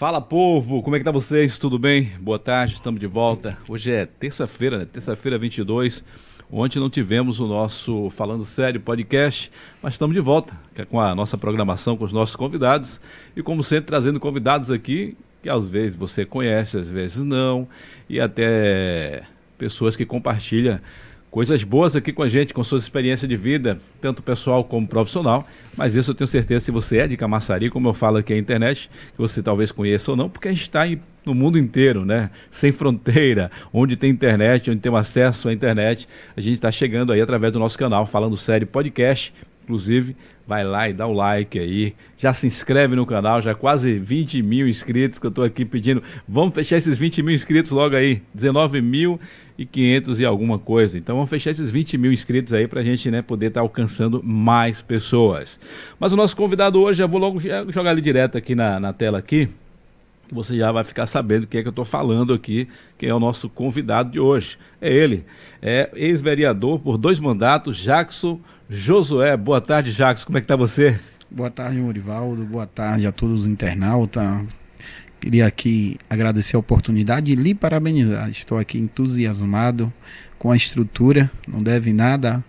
Fala povo, como é que tá vocês? Tudo bem? Boa tarde, estamos de volta. Hoje é terça-feira, né? Terça-feira 22. Ontem não tivemos o nosso Falando Sério podcast, mas estamos de volta com a nossa programação, com os nossos convidados. E como sempre, trazendo convidados aqui que às vezes você conhece, às vezes não, e até pessoas que compartilham coisas boas aqui com a gente, com suas experiências de vida, tanto pessoal como profissional. Mas isso eu tenho certeza, se você é de Camaçari, como eu falo aqui na internet, que você talvez conheça ou não, porque a gente está no mundo inteiro, né? Sem fronteira, onde tem internet, onde tem acesso à internet. A gente está chegando aí através do nosso canal, falando sério podcast. Inclusive, vai lá e dá o like aí. Já se inscreve no canal, já quase 20 mil inscritos que eu estou aqui pedindo. Vamos fechar esses 20 mil inscritos logo aí. 19 mil e 500 e alguma coisa. Então vamos fechar esses 20 mil inscritos aí para a gente né, poder estar tá alcançando mais pessoas. Mas o nosso convidado hoje, eu vou logo jogar ele direto aqui na, na tela aqui. Você já vai ficar sabendo o que é que eu estou falando aqui, quem é o nosso convidado de hoje. É ele, é ex-vereador por dois mandatos, Jackson Josué, boa tarde, Jacques. Como é que tá você? Boa tarde, Morivaldo. Boa tarde a todos os internautas. Queria aqui agradecer a oportunidade e lhe parabenizar. Estou aqui entusiasmado com a estrutura. Não deve nada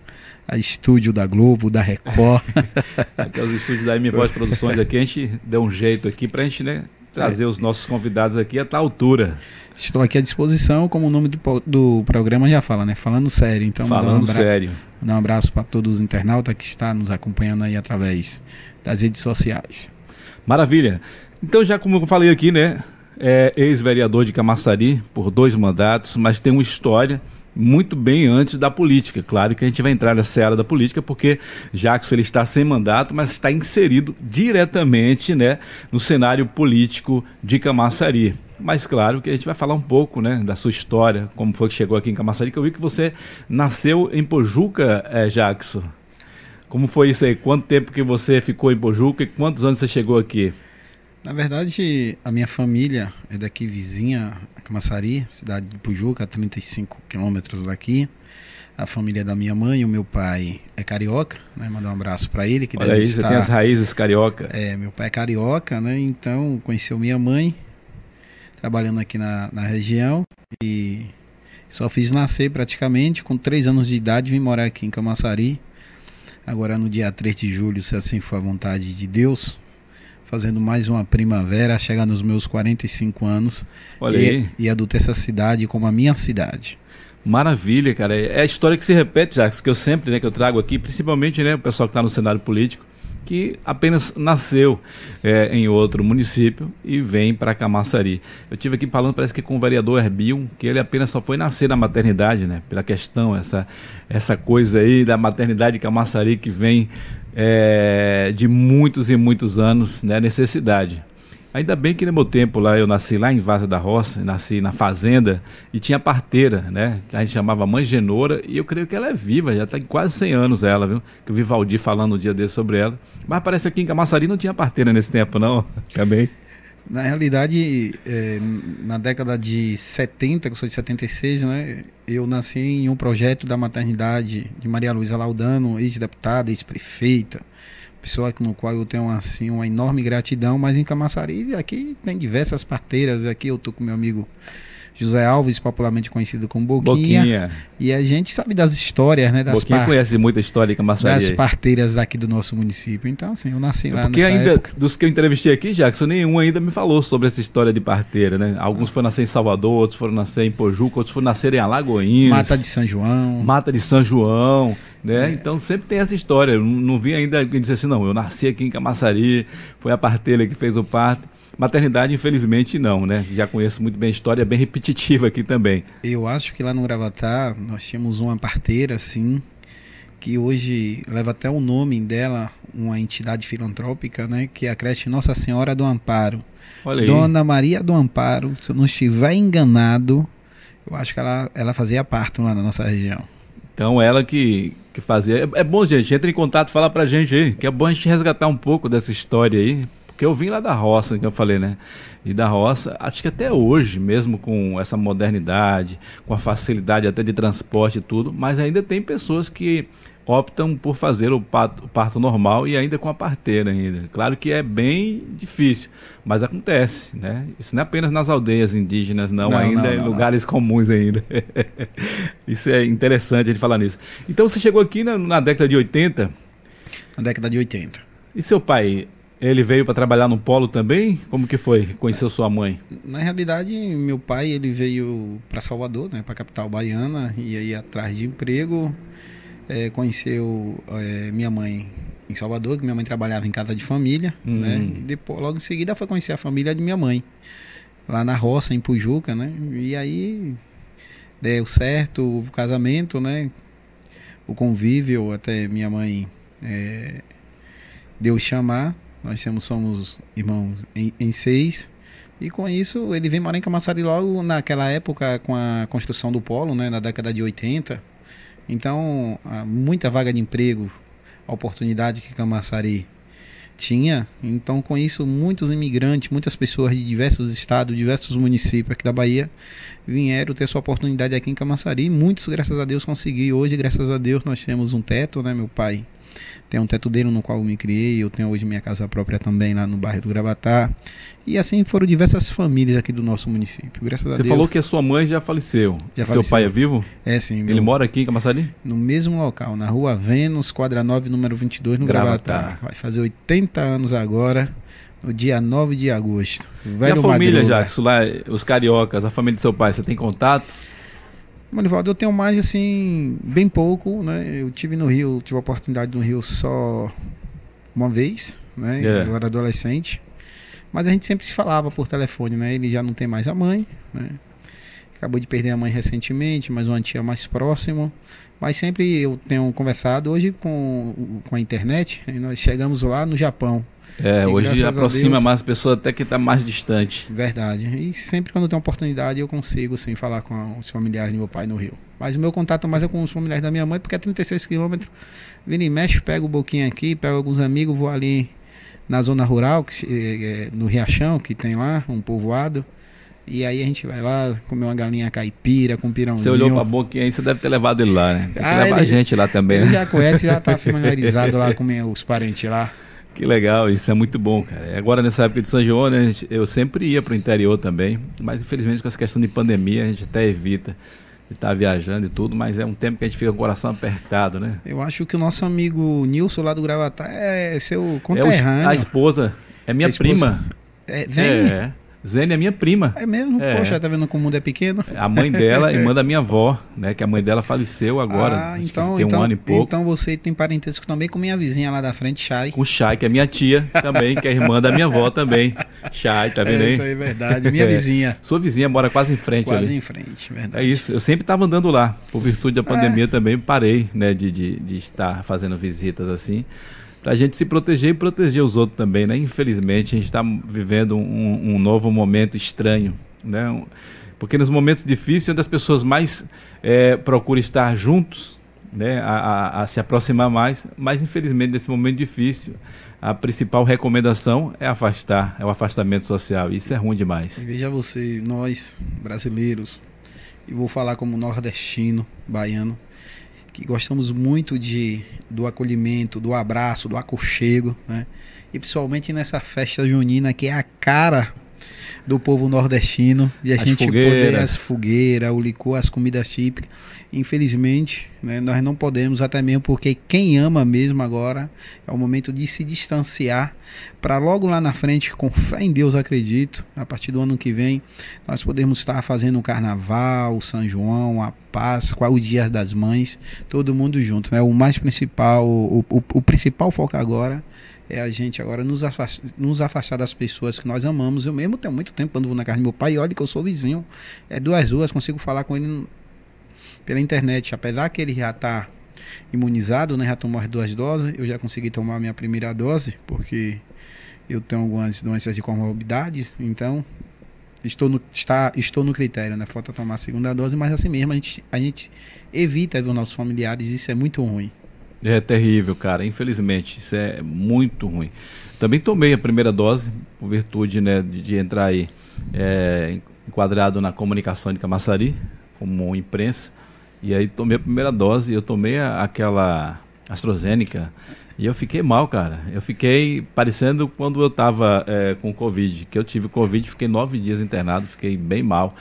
a estúdio da Globo, da Record. Até os estúdios da M Voz Produções aqui, a gente deu um jeito aqui para a gente né, trazer é. os nossos convidados aqui a tal altura. Estou aqui à disposição, como o nome do, do programa já fala, né? Falando sério. Então, Falando um sério. Mandar um abraço para todos os internautas que estão nos acompanhando aí através das redes sociais. Maravilha. Então, já como eu falei aqui, né? É ex-vereador de Camaçari por dois mandatos, mas tem uma história muito bem antes da política. Claro que a gente vai entrar nessa área da política, porque Jackson ele está sem mandato, mas está inserido diretamente né, no cenário político de Camaçari. Mas claro que a gente vai falar um pouco né, da sua história, como foi que chegou aqui em Camaçari, que eu vi que você nasceu em Pojuca, é, Jackson. Como foi isso aí? Quanto tempo que você ficou em Pojuca e quantos anos você chegou aqui? Na verdade, a minha família é daqui vizinha, Camaçari, cidade de Pujuca, a 35 quilômetros daqui. A família da minha mãe, o meu pai é carioca, né? Mandar um abraço para ele. Que Olha aí, estar... você tem as raízes carioca. É, meu pai é carioca, né? Então conheceu minha mãe, trabalhando aqui na, na região e só fiz nascer praticamente com três anos de idade vim morar aqui em Camaçari. Agora no dia 3 de julho, se assim for a vontade de Deus, fazendo mais uma primavera, chegar nos meus 45 anos Olha e, aí. e adulto essa cidade como a minha cidade. Maravilha, cara. É a história que se repete, já que eu sempre, né, que eu trago aqui, principalmente, né, o pessoal que está no cenário político, que apenas nasceu é, em outro município e vem para Camaçari. Eu tive aqui falando, parece que com o vereador Herbion, que ele apenas só foi nascer na maternidade, né? Pela questão, essa, essa coisa aí da maternidade Camaçari que vem é, de muitos e muitos anos, né? Necessidade. Ainda bem que no meu tempo lá, eu nasci lá em Vaza da Roça, nasci na fazenda e tinha parteira, né? Que a gente chamava Mãe Genoura e eu creio que ela é viva, já está quase 100 anos ela, viu? Que eu vi Valdir falando um dia desse sobre ela. Mas parece que aqui em Camaçari não tinha parteira nesse tempo, não. Também. Na realidade, é, na década de 70, que eu sou de 76, né? Eu nasci em um projeto da maternidade de Maria Luísa Laudano, ex-deputada, ex-prefeita pessoa no qual eu tenho assim uma enorme gratidão, mas em Camaçari aqui tem diversas parteiras, aqui eu tô com meu amigo José Alves, popularmente conhecido como Boquinha. Boquinha. E a gente sabe das histórias, né? Das Boquinha par... conhece muita história em Camaçari. Das parteiras aqui do nosso município. Então, assim, eu nasci é lá Porque ainda, época. dos que eu entrevistei aqui, Jackson, nenhum ainda me falou sobre essa história de parteira, né? Alguns foram nascer em Salvador, outros foram nascer em Pojuca, outros foram nascer em Alagoinhas. Mata de São João. Mata de São João. Né? É. Então sempre tem essa história. Não, não vi ainda quem disse assim, não, eu nasci aqui em Camaçari, foi a parteira que fez o parto. Maternidade, infelizmente, não, né? Já conheço muito bem a história, é bem repetitiva aqui também. Eu acho que lá no Gravatar nós tínhamos uma parteira, assim, que hoje leva até o nome dela, uma entidade filantrópica, né? Que é a creche Nossa Senhora do Amparo. Olha aí. Dona Maria do Amparo, se eu não estiver enganado, eu acho que ela, ela fazia parto lá na nossa região. Então ela que, que fazia. É, é bom, gente, entra em contato, fala pra gente aí, que é bom a gente resgatar um pouco dessa história aí, porque eu vim lá da roça, que eu falei, né? E da roça, acho que até hoje, mesmo com essa modernidade, com a facilidade até de transporte e tudo, mas ainda tem pessoas que optam por fazer o parto, o parto, normal e ainda com a parteira ainda. Claro que é bem difícil, mas acontece, né? Isso não é apenas nas aldeias indígenas, não, não ainda não, não, em lugares comuns ainda. Isso é interessante ele falar nisso. Então você chegou aqui na, na década de 80? Na década de 80. E seu pai, ele veio para trabalhar no polo também? Como que foi? Conheceu sua mãe? Na realidade, meu pai ele veio para Salvador, né, para a capital baiana, e aí atrás de emprego é, conheceu é, minha mãe em Salvador, que minha mãe trabalhava em casa de família, uhum. né? E depois, logo em seguida, foi conhecer a família de minha mãe, lá na roça, em Pujuca, né? E aí deu certo o casamento, né? O convívio, até minha mãe é, deu chamar. Nós somos irmãos em, em seis. E com isso, ele vem morar em Camaçari logo naquela época, com a construção do polo, né? Na década de 80 então, muita vaga de emprego, oportunidade que Camaçari tinha. Então, com isso, muitos imigrantes, muitas pessoas de diversos estados, diversos municípios aqui da Bahia vieram ter sua oportunidade aqui em Camaçari. Muitos, graças a Deus, conseguiram. Hoje, graças a Deus, nós temos um teto, né? Meu pai tem um teto dele no qual eu me criei. Eu tenho hoje minha casa própria também lá no bairro do Gravatar. E assim foram diversas famílias aqui do nosso município. Graças Você a Deus. falou que a sua mãe já faleceu. Já Seu pai é vivo? É, sim. Ele meu... mora aqui em Camaçari? No mesmo local, na rua Vênus, quadra 9, número 22, no Gravatar. Gravatar. Vai fazer 80 anos agora no dia 9 de agosto. Velho e a família, Jackson, lá, os cariocas, a família do seu pai, você tem contato? Manivaldo, eu tenho mais assim, bem pouco, né? Eu tive no Rio, tive a oportunidade no Rio só uma vez, né? É. Eu era adolescente. Mas a gente sempre se falava por telefone, né? Ele já não tem mais a mãe, né? Acabou de perder a mãe recentemente, mas uma tia mais próxima. Mas sempre eu tenho conversado hoje com, com a internet. nós chegamos lá no Japão. É, e hoje aproxima Deus, mais pessoas até que está mais distante. Verdade. E sempre quando tem oportunidade eu consigo sim falar com os familiares do meu pai no Rio. Mas o meu contato mais é com os familiares da minha mãe, porque é 36 quilômetros. Vira e mexe, pego um boquinho aqui, pego alguns amigos, vou ali na zona rural, que, é, no Riachão, que tem lá, um povoado. E aí a gente vai lá comer uma galinha caipira com pirãozinho. Você olhou pra boquinha aí, você deve ter levado ele lá, né? Tem que ah, levar ele, a gente lá também, ele né? já conhece, já tá familiarizado lá com os parentes lá. Que legal, isso é muito bom, cara. Agora nessa época de São João, né, eu sempre ia para o interior também, mas infelizmente com essa questão de pandemia a gente até evita de estar tá viajando e tudo, mas é um tempo que a gente fica com o coração apertado, né? Eu acho que o nosso amigo Nilson lá do Gravatar é seu conterrâneo. É o, a esposa, é minha esposa, prima. É, vem. É, Zene é minha prima. É mesmo? É. Poxa, tá vendo como o mundo é pequeno? A mãe dela, irmã da minha avó, né? Que a mãe dela faleceu agora. Ah, então, tem então, um ano e pouco. Então você tem parentesco também com minha vizinha lá da frente, Chay. Com Chay, que é minha tia também, que é irmã da minha avó também. Chay, tá vendo aí? É, isso aí é verdade. Minha é. vizinha. Sua vizinha mora quase em frente Quase ali. em frente, verdade. É isso. Eu sempre estava andando lá. Por virtude da pandemia é. também parei, né? De, de, de estar fazendo visitas assim para a gente se proteger e proteger os outros também, né? Infelizmente, a gente está vivendo um, um, novo momento estranho, né? Porque nos momentos difíceis, onde as pessoas mais é, procuram estar juntos, né? A, a, a, se aproximar mais, mas infelizmente, nesse momento difícil, a principal recomendação é afastar, é o afastamento social. Isso é ruim demais. Veja você, nós, brasileiros, e vou falar como nordestino, baiano, que gostamos muito de do acolhimento, do abraço, do aconchego, né? E principalmente nessa festa junina que é a cara do povo nordestino e a as gente fogueiras. poder as fogueiras, o licor, as comidas típicas. Infelizmente, né, nós não podemos, até mesmo porque quem ama mesmo agora é o momento de se distanciar para logo lá na frente, com fé em Deus, acredito, a partir do ano que vem, nós podemos estar fazendo o carnaval, o São João, a Páscoa, o Dia das Mães, todo mundo junto. Né? O mais principal, o, o, o principal foco agora é a gente agora nos afastar, nos afastar das pessoas que nós amamos. Eu mesmo tenho muito tempo quando vou na casa do meu pai olha que eu sou vizinho, é duas ruas, consigo falar com ele pela internet. Apesar que ele já está imunizado, né, já tomou as duas doses, eu já consegui tomar a minha primeira dose, porque eu tenho algumas doenças de comorbidades, então estou no, está, estou no critério, né? Falta tomar a segunda dose, mas assim mesmo a gente, a gente evita ver os nossos familiares, isso é muito ruim. É terrível, cara. Infelizmente, isso é muito ruim. Também tomei a primeira dose, por virtude né, de, de entrar aí é, enquadrado na comunicação de Camaçari, como imprensa. E aí tomei a primeira dose, eu tomei a, aquela AstraZeneca. E eu fiquei mal, cara. Eu fiquei parecendo quando eu estava é, com Covid, que eu tive Covid, fiquei nove dias internado, fiquei bem mal.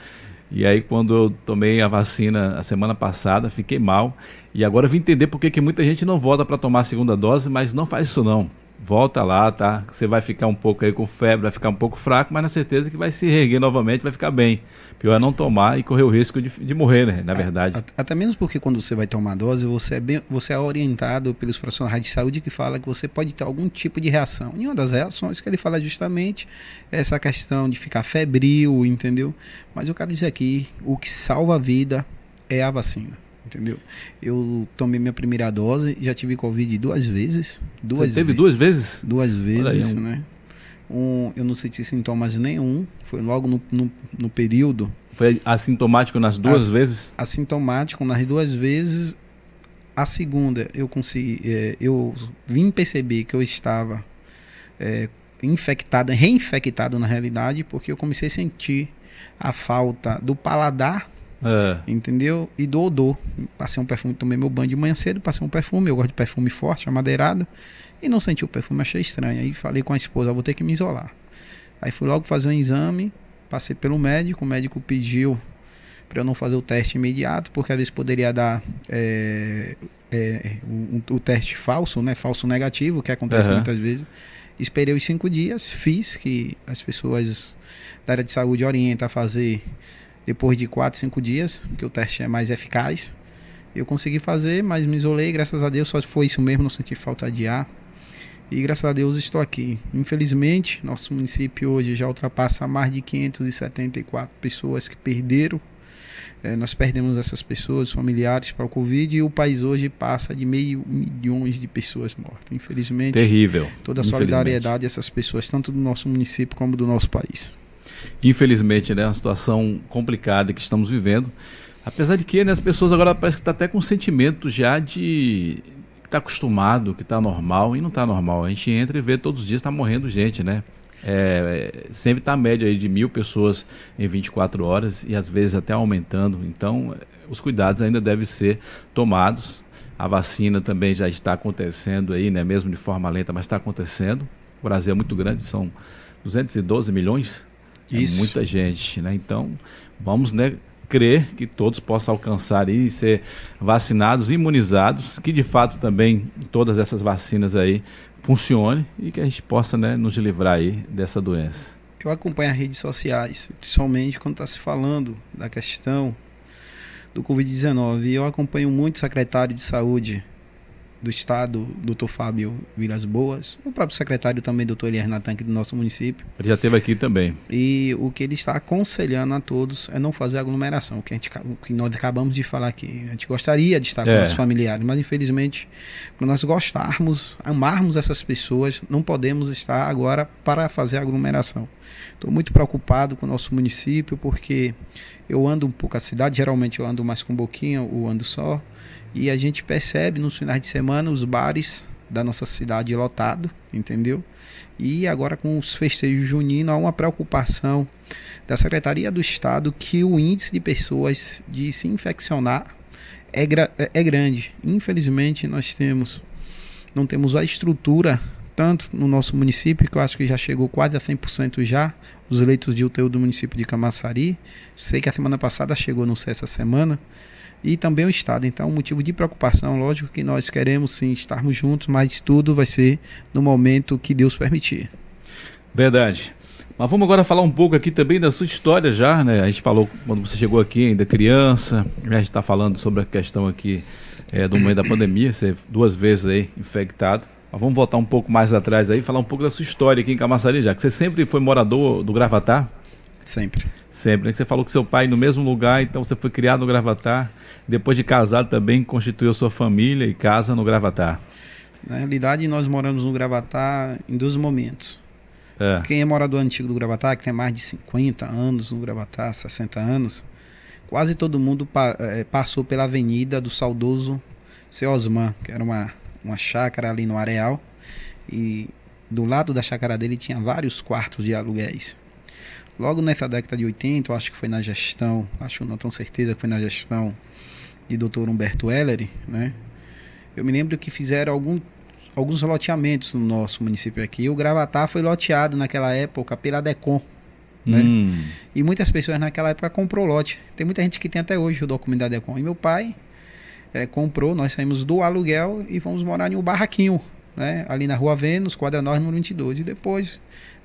E aí, quando eu tomei a vacina a semana passada, fiquei mal. E agora eu vim entender por que, muita gente não volta para tomar a segunda dose, mas não faz isso não volta lá, tá? Você vai ficar um pouco aí com febre, vai ficar um pouco fraco, mas na certeza que vai se reerguer novamente, vai ficar bem. Pior é não tomar e correr o risco de, de morrer, né? Na verdade. Até menos porque quando você vai tomar dose, você é, bem, você é orientado pelos profissionais de saúde que fala que você pode ter algum tipo de reação. E uma das reações que ele fala é justamente é essa questão de ficar febril, entendeu? Mas eu quero dizer aqui, o que salva a vida é a vacina entendeu? Eu tomei minha primeira dose, já tive Covid duas vezes. Duas Você teve duas vezes? Duas vezes, um... né? Um, eu não senti sintomas nenhum, foi logo no, no, no período. Foi assintomático nas duas As, vezes? Assintomático nas duas vezes. A segunda, eu consegui, é, eu vim perceber que eu estava é, infectado, reinfectado na realidade, porque eu comecei a sentir a falta do paladar é. Entendeu? E do odor. Passei um perfume, tomei meu banho de manhã cedo, passei um perfume, eu gosto de perfume forte, amadeirado, e não senti o perfume, achei estranho. Aí falei com a esposa, vou ter que me isolar. Aí fui logo fazer um exame, passei pelo médico, o médico pediu para eu não fazer o teste imediato, porque às vezes poderia dar é, é, o, o, teste falso, né? Falso negativo, que acontece uhum. muitas vezes. Esperei os cinco dias, fiz, que as pessoas da área de saúde orientam a fazer depois de 4, 5 dias, que o teste é mais eficaz. Eu consegui fazer, mas me isolei, graças a Deus, só foi isso mesmo, não senti falta de ar. E graças a Deus estou aqui. Infelizmente, nosso município hoje já ultrapassa mais de 574 pessoas que perderam. É, nós perdemos essas pessoas, familiares, para o Covid e o país hoje passa de meio milhões de pessoas mortas. Infelizmente, terrível. Toda a solidariedade dessas pessoas, tanto do nosso município como do nosso país. Infelizmente, né, uma situação complicada que estamos vivendo. Apesar de que né, as pessoas agora parece que estão tá até com sentimento já de que está acostumado, que está normal e não está normal. A gente entra e vê todos os dias está morrendo gente, né? É, sempre está a média aí de mil pessoas em 24 horas e às vezes até aumentando. Então, os cuidados ainda devem ser tomados. A vacina também já está acontecendo aí, né? Mesmo de forma lenta, mas está acontecendo. O Brasil é muito grande, são 212 milhões isso. É muita gente, né? Então, vamos, né, crer que todos possam alcançar e ser vacinados, imunizados, que de fato também todas essas vacinas aí funcionem e que a gente possa, né, nos livrar aí dessa doença. Eu acompanho as redes sociais, principalmente quando está se falando da questão do Covid-19. E eu acompanho muito o secretário de saúde do Estado, doutor Fábio Vilas Boas, o próprio secretário também, doutor Elias Natan, do nosso município. Ele já esteve aqui também. E o que ele está aconselhando a todos é não fazer aglomeração, o que, a gente, que nós acabamos de falar aqui. A gente gostaria de estar com é. nossos familiares, mas infelizmente, para nós gostarmos, amarmos essas pessoas, não podemos estar agora para fazer aglomeração. Estou muito preocupado com o nosso município, porque eu ando um pouco a cidade, geralmente eu ando mais com boquinha ou ando só, e a gente percebe nos finais de semana os bares da nossa cidade lotado, entendeu? E agora com os festejos juninos há uma preocupação da Secretaria do Estado que o índice de pessoas de se infeccionar é, é, é grande. Infelizmente nós temos não temos a estrutura tanto no nosso município, que eu acho que já chegou quase a 100% já, os leitos de UTI do município de Camaçari. Sei que a semana passada chegou, não sei essa semana, e também o Estado. Então, um motivo de preocupação, lógico que nós queremos sim estarmos juntos, mas tudo vai ser no momento que Deus permitir. Verdade. Mas vamos agora falar um pouco aqui também da sua história já, né? A gente falou quando você chegou aqui ainda criança, a gente está falando sobre a questão aqui é, do momento da pandemia, você duas vezes aí infectado. Mas vamos voltar um pouco mais atrás aí, falar um pouco da sua história aqui em Camaçari já, que você sempre foi morador do Gravatar? Sempre. Sempre, né? Você falou que seu pai no mesmo lugar, então você foi criado no Gravatar. Depois de casado também constituiu sua família e casa no Gravatar. Na realidade, nós moramos no Gravatar em dois momentos. É. Quem é morador antigo do Gravatar, que tem mais de 50 anos no Gravatar, 60 anos, quase todo mundo pa é, passou pela avenida do saudoso Seu Osman, que era uma, uma chácara ali no areal. E do lado da chácara dele tinha vários quartos de aluguéis. Logo nessa década de 80, eu acho que foi na gestão, acho não tenho certeza que foi na gestão de Dr. Humberto Ellery, né? Eu me lembro que fizeram algum, alguns loteamentos no nosso município aqui. O Gravatar foi loteado naquela época pela Decon. Né? Hum. E muitas pessoas naquela época comprou lote. Tem muita gente que tem até hoje o documento da Decon. E meu pai é, comprou, nós saímos do aluguel e fomos morar em um barraquinho, né? ali na Rua Vênus, quadra norte, número 22. E depois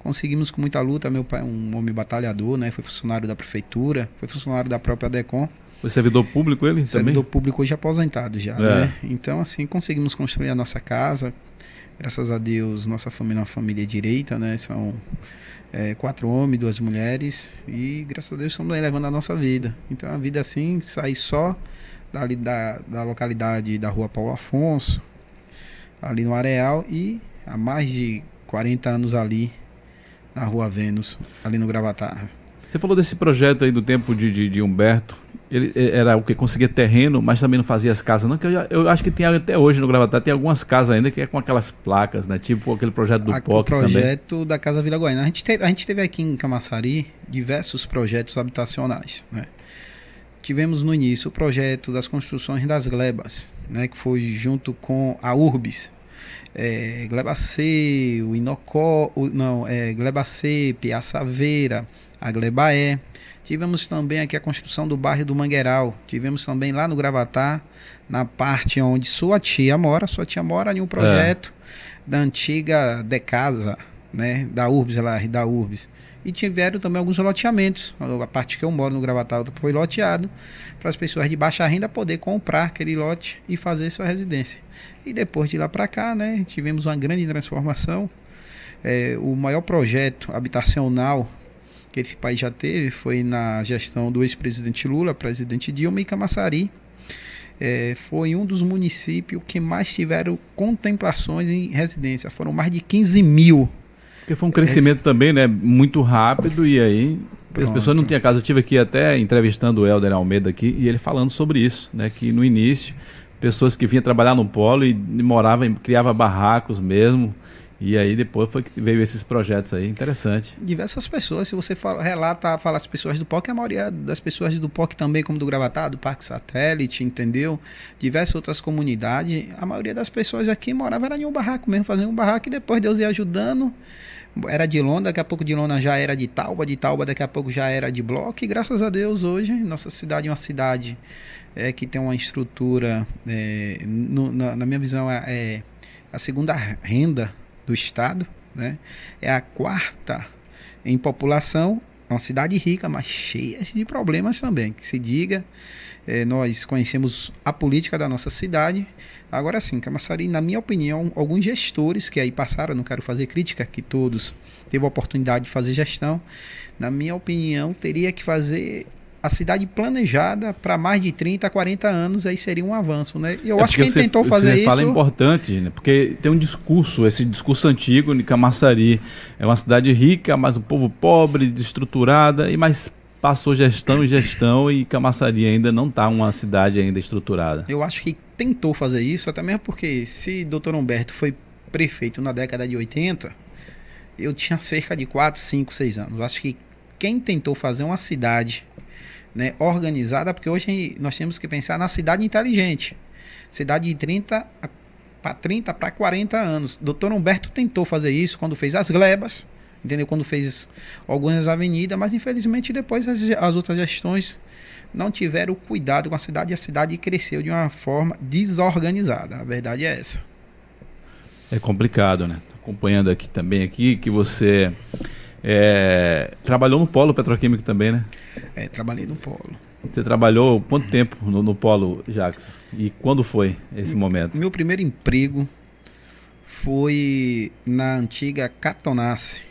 conseguimos com muita luta. Meu pai é um homem batalhador, né? foi funcionário da prefeitura, foi funcionário da própria Decon. Foi servidor público ele servidor também? público hoje aposentado já, é. né? Então, assim, conseguimos construir a nossa casa. Graças a Deus, nossa família é uma família direita, né? São é, quatro homens, duas mulheres. E graças a Deus estamos aí levando a nossa vida. Então, a vida assim, sair só dali da, da localidade da rua Paulo Afonso, ali no Areal, e há mais de 40 anos ali na rua Vênus, ali no Gravatar. Você falou desse projeto aí do tempo de, de, de Humberto. Ele era o que conseguia terreno, mas também não fazia as casas, não. Que eu, eu acho que tem até hoje no Gravatar, tem algumas casas ainda que é com aquelas placas, né? Tipo aquele projeto do POC O projeto também. da Casa Vila Goiânia. A gente, teve, a gente teve aqui em Camaçari diversos projetos habitacionais, né? Tivemos no início o projeto das construções das glebas, né? Que foi junto com a Urbis, é, o Inocó, não, é, Gleba C, Piaçaveira, a Glebaé. Tivemos também aqui a construção do bairro do Mangueiral. Tivemos também lá no Gravatar, na parte onde sua tia mora. Sua tia mora em um projeto é. da antiga Decasa, né? Da Urbis, lá, da Urbis. E tiveram também alguns loteamentos. A parte que eu moro no Gravatar foi loteado para as pessoas de baixa renda poder comprar aquele lote e fazer sua residência. E depois de lá para cá, né? Tivemos uma grande transformação. É, o maior projeto habitacional que esse país já teve foi na gestão do ex-presidente Lula, presidente Dilma e Camaçari. É, foi um dos municípios que mais tiveram contemplações em residência. Foram mais de 15 mil. Porque foi um crescimento também, né? Muito rápido e aí Pronto. as pessoas não tinham casa. Eu tive aqui até entrevistando o Helder Almeida aqui e ele falando sobre isso, né? Que no início pessoas que vinham trabalhar no polo e moravam, criava barracos mesmo e aí depois foi que veio esses projetos aí, interessante. Diversas pessoas, se você fala, relata, fala as pessoas do POC, a maioria das pessoas do POC também, como do Gravatá, do Parque Satélite, entendeu? Diversas outras comunidades, a maioria das pessoas aqui morava era em um barraco mesmo, fazendo um barraco e depois Deus ia ajudando. Era de lona, daqui a pouco de lona já era de Tauba, de Tauba daqui a pouco já era de bloco e graças a Deus hoje nossa cidade é uma cidade é, que tem uma estrutura, é, no, na, na minha visão, é, é a segunda renda do estado, né? É a quarta em população, é uma cidade rica, mas cheia de problemas também. Que se diga, é, nós conhecemos a política da nossa cidade. Agora sim, Camaçari, na minha opinião, alguns gestores que aí passaram, não quero fazer crítica, que todos teve a oportunidade de fazer gestão, na minha opinião, teria que fazer a cidade planejada para mais de 30, 40 anos, aí seria um avanço, né? E eu é acho que quem você, tentou fazer você isso... fala importante, né? Porque tem um discurso, esse discurso antigo de Camaçari, é uma cidade rica, mas um povo pobre, desestruturada, e mais passou gestão e gestão e Camaçari ainda não está uma cidade ainda estruturada. Eu acho que tentou fazer isso, até mesmo porque se Dr. Humberto foi prefeito na década de 80, eu tinha cerca de 4, 5, 6 anos. Acho que quem tentou fazer uma cidade né, organizada, porque hoje nós temos que pensar na cidade inteligente. Cidade de 30 para 30 para 40 anos. Doutor Humberto tentou fazer isso quando fez as glebas, entendeu? Quando fez algumas avenidas, mas infelizmente depois as, as outras gestões não tiveram cuidado com a cidade e a cidade cresceu de uma forma desorganizada. A verdade é essa. É complicado, né? Acompanhando aqui também aqui que você é, trabalhou no polo petroquímico também, né? É, trabalhei no polo. Você trabalhou quanto tempo no, no polo, Jackson? E quando foi esse momento? Meu primeiro emprego foi na antiga Catonace.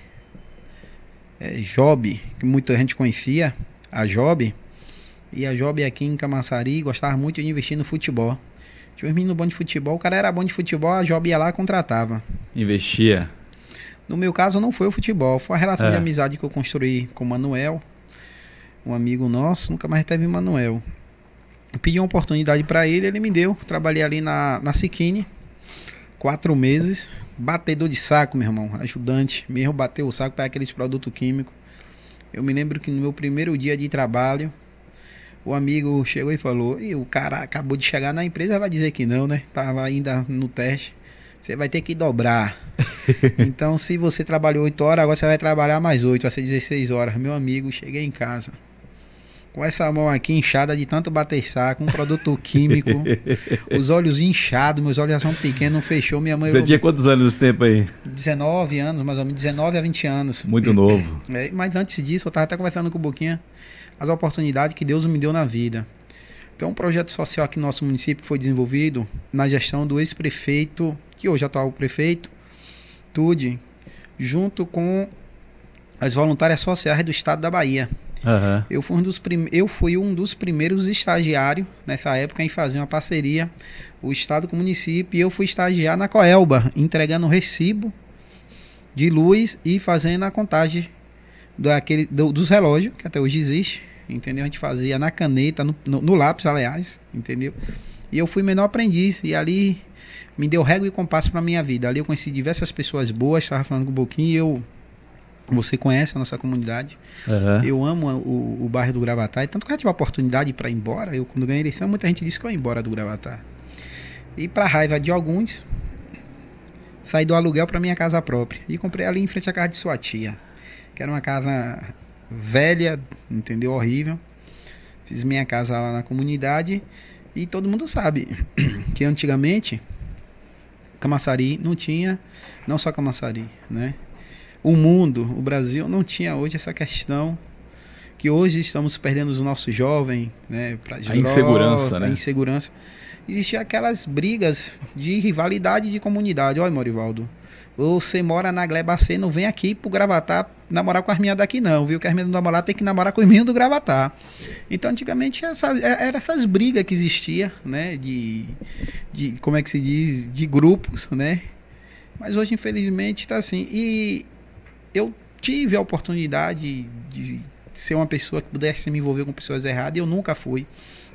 É, Job, que muita gente conhecia, a Job. E a Job aqui em Camaçari gostava muito de investir no futebol. Tinha uns meninos bons de futebol, o cara era bom de futebol, a Job ia lá e contratava. Investia? No meu caso não foi o futebol, foi a relação é. de amizade que eu construí com o Manuel um amigo nosso, nunca mais teve Manuel. Eu pedi uma oportunidade para ele, ele me deu. Trabalhei ali na, na Siquine, quatro meses. Batedor de saco, meu irmão, ajudante. Mesmo bateu o saco para aqueles produtos químicos. Eu me lembro que no meu primeiro dia de trabalho, o amigo chegou e falou: e o cara acabou de chegar na empresa, vai dizer que não, né? Tava ainda no teste. Você vai ter que dobrar. então, se você trabalhou 8 horas, agora você vai trabalhar mais 8, vai ser 16 horas. Meu amigo, cheguei em casa. Com essa mão aqui inchada de tanto bater saco, um produto químico, os olhos inchados, meus olhos já são pequenos, não fechou. Minha mãe. Você tinha quantos anos nesse tempo aí? 19 anos, mais ou menos, 19 a 20 anos. Muito novo. É, mas antes disso, eu estava até conversando com o Boquinha as oportunidades que Deus me deu na vida. Então, um projeto social aqui no nosso município foi desenvolvido na gestão do ex-prefeito, que hoje é atual prefeito, Tude, junto com as voluntárias sociais do estado da Bahia. Uhum. Eu, fui um dos prim... eu fui um dos primeiros estagiários nessa época em fazer uma parceria, o estado com o município, e eu fui estagiar na Coelba, entregando o recibo de luz e fazendo a contagem daquele, do, dos relógios, que até hoje existe, entendeu? A gente fazia na caneta, no, no, no lápis, aliás, entendeu? E eu fui menor aprendiz, e ali me deu régua e compasso para minha vida. Ali eu conheci diversas pessoas boas, estava falando com um pouquinho, e eu você conhece a nossa comunidade. Uhum. Eu amo o, o, bairro do Gravatá. E tanto que eu tive a oportunidade para ir embora. Eu, quando ganhei a eleição, muita gente disse que eu ia embora do Gravatá. E para raiva de alguns, saí do aluguel para minha casa própria. E comprei ali em frente à casa de sua tia que era uma casa velha, entendeu? Horrível. Fiz minha casa lá na comunidade e todo mundo sabe que antigamente Camaçari não tinha, não só Camaçari, né? O mundo, o Brasil não tinha hoje essa questão que hoje estamos perdendo os nossos jovens, né? Pra a insegurança, né? A insegurança. Existia aquelas brigas de rivalidade de comunidade. Olha, Morivaldo, você mora na Glebacê, não vem aqui pro Gravatar namorar com as minhas daqui não, viu? Que as minhas do namorar tem que namorar com os meninos do Gravatar. Então, antigamente, essa, é, era essas brigas que existia, né? De, de, como é que se diz? De grupos, né? Mas hoje, infelizmente, está assim. E eu tive a oportunidade de ser uma pessoa que pudesse me envolver com pessoas erradas e eu nunca fui.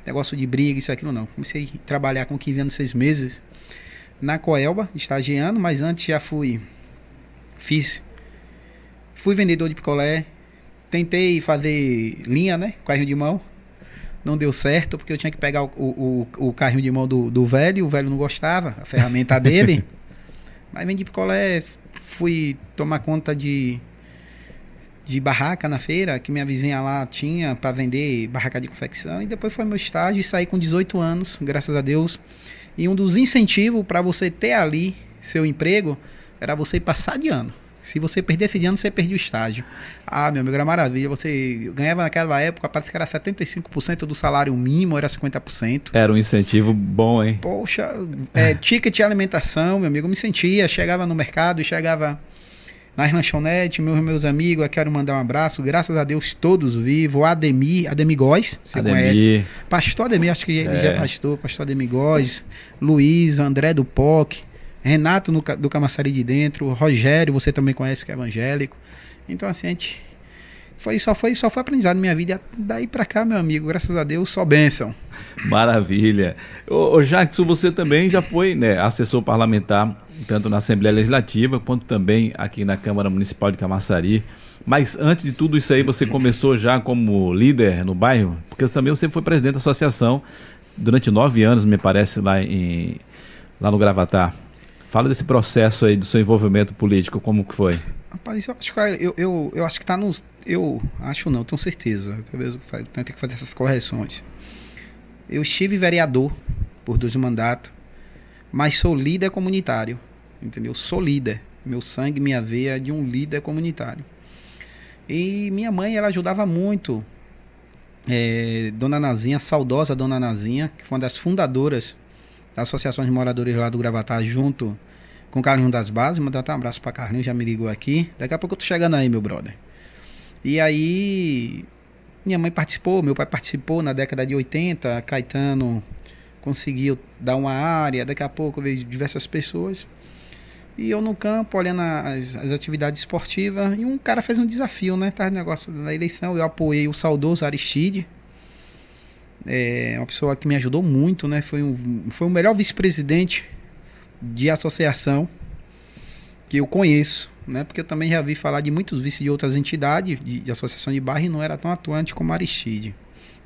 Negócio de briga, isso, aquilo, não. Comecei a trabalhar com 15 anos, 6 meses na Coelba, estagiando, mas antes já fui. Fiz. Fui vendedor de picolé. Tentei fazer linha, né? Carrinho de mão. Não deu certo, porque eu tinha que pegar o, o, o carrinho de mão do, do velho, o velho não gostava, a ferramenta dele. Mas vendi picolé, fui tomar conta de, de barraca na feira, que minha vizinha lá tinha para vender barraca de confecção. E depois foi meu estágio e saí com 18 anos, graças a Deus. E um dos incentivos para você ter ali seu emprego era você passar de ano. Se você perdesse de ano, você perdia o estágio. Ah, meu amigo, era maravilha. Você ganhava naquela época, parece que era 75% do salário mínimo, era 50%. Era um incentivo bom, hein? Poxa, é, ticket de alimentação, meu amigo, eu me sentia. Chegava no mercado, e chegava nas lanchonetes, meus, meus amigos, eu quero mandar um abraço, graças a Deus, todos vivos. Ademir, Ademir Góes, você Ademir. conhece? Pastor Ademir, acho que é. ele já é pastor, pastor Ademir Góes, Luiz, André do POC, Renato no, do Camaçari de Dentro, Rogério, você também conhece que é evangélico. Então, assim, a gente. Foi, só, foi, só foi aprendizado na minha vida. Daí para cá, meu amigo, graças a Deus, só bênção. Maravilha. Ô, ô Jackson, você também já foi né, assessor parlamentar tanto na Assembleia Legislativa quanto também aqui na Câmara Municipal de Camaçari. Mas antes de tudo isso aí, você começou já como líder no bairro? Porque também você foi presidente da associação durante nove anos, me parece, lá, em, lá no Gravatar. Fala desse processo aí do seu envolvimento político, como que foi? Rapaz, eu acho que, eu, eu, eu acho que tá no. Eu acho não, tenho certeza. Talvez eu tenha que fazer essas correções. Eu estive vereador por dois mandatos, mas sou líder comunitário entendeu? Sou líder. Meu sangue, minha veia é de um líder comunitário. E minha mãe, ela ajudava muito. É, Dona Nazinha, saudosa Dona Nazinha, que foi uma das fundadoras da Associação de Moradores lá do Gravatar, junto com o Carlinho das Bases. Mandar até um abraço para Carlinho, já me ligou aqui. Daqui a pouco eu tô chegando aí, meu brother. E aí, minha mãe participou, meu pai participou na década de 80, Caetano conseguiu dar uma área, daqui a pouco veio diversas pessoas. E eu no campo, olhando as, as atividades esportivas, e um cara fez um desafio, né? Tá negócio da eleição, eu apoiei o saudoso Aristide. É uma pessoa que me ajudou muito, né? Foi, um, foi o melhor vice-presidente de associação que eu conheço, né? Porque eu também já vi falar de muitos vice de outras entidades de, de associação de bairro e não era tão atuante como Aristide.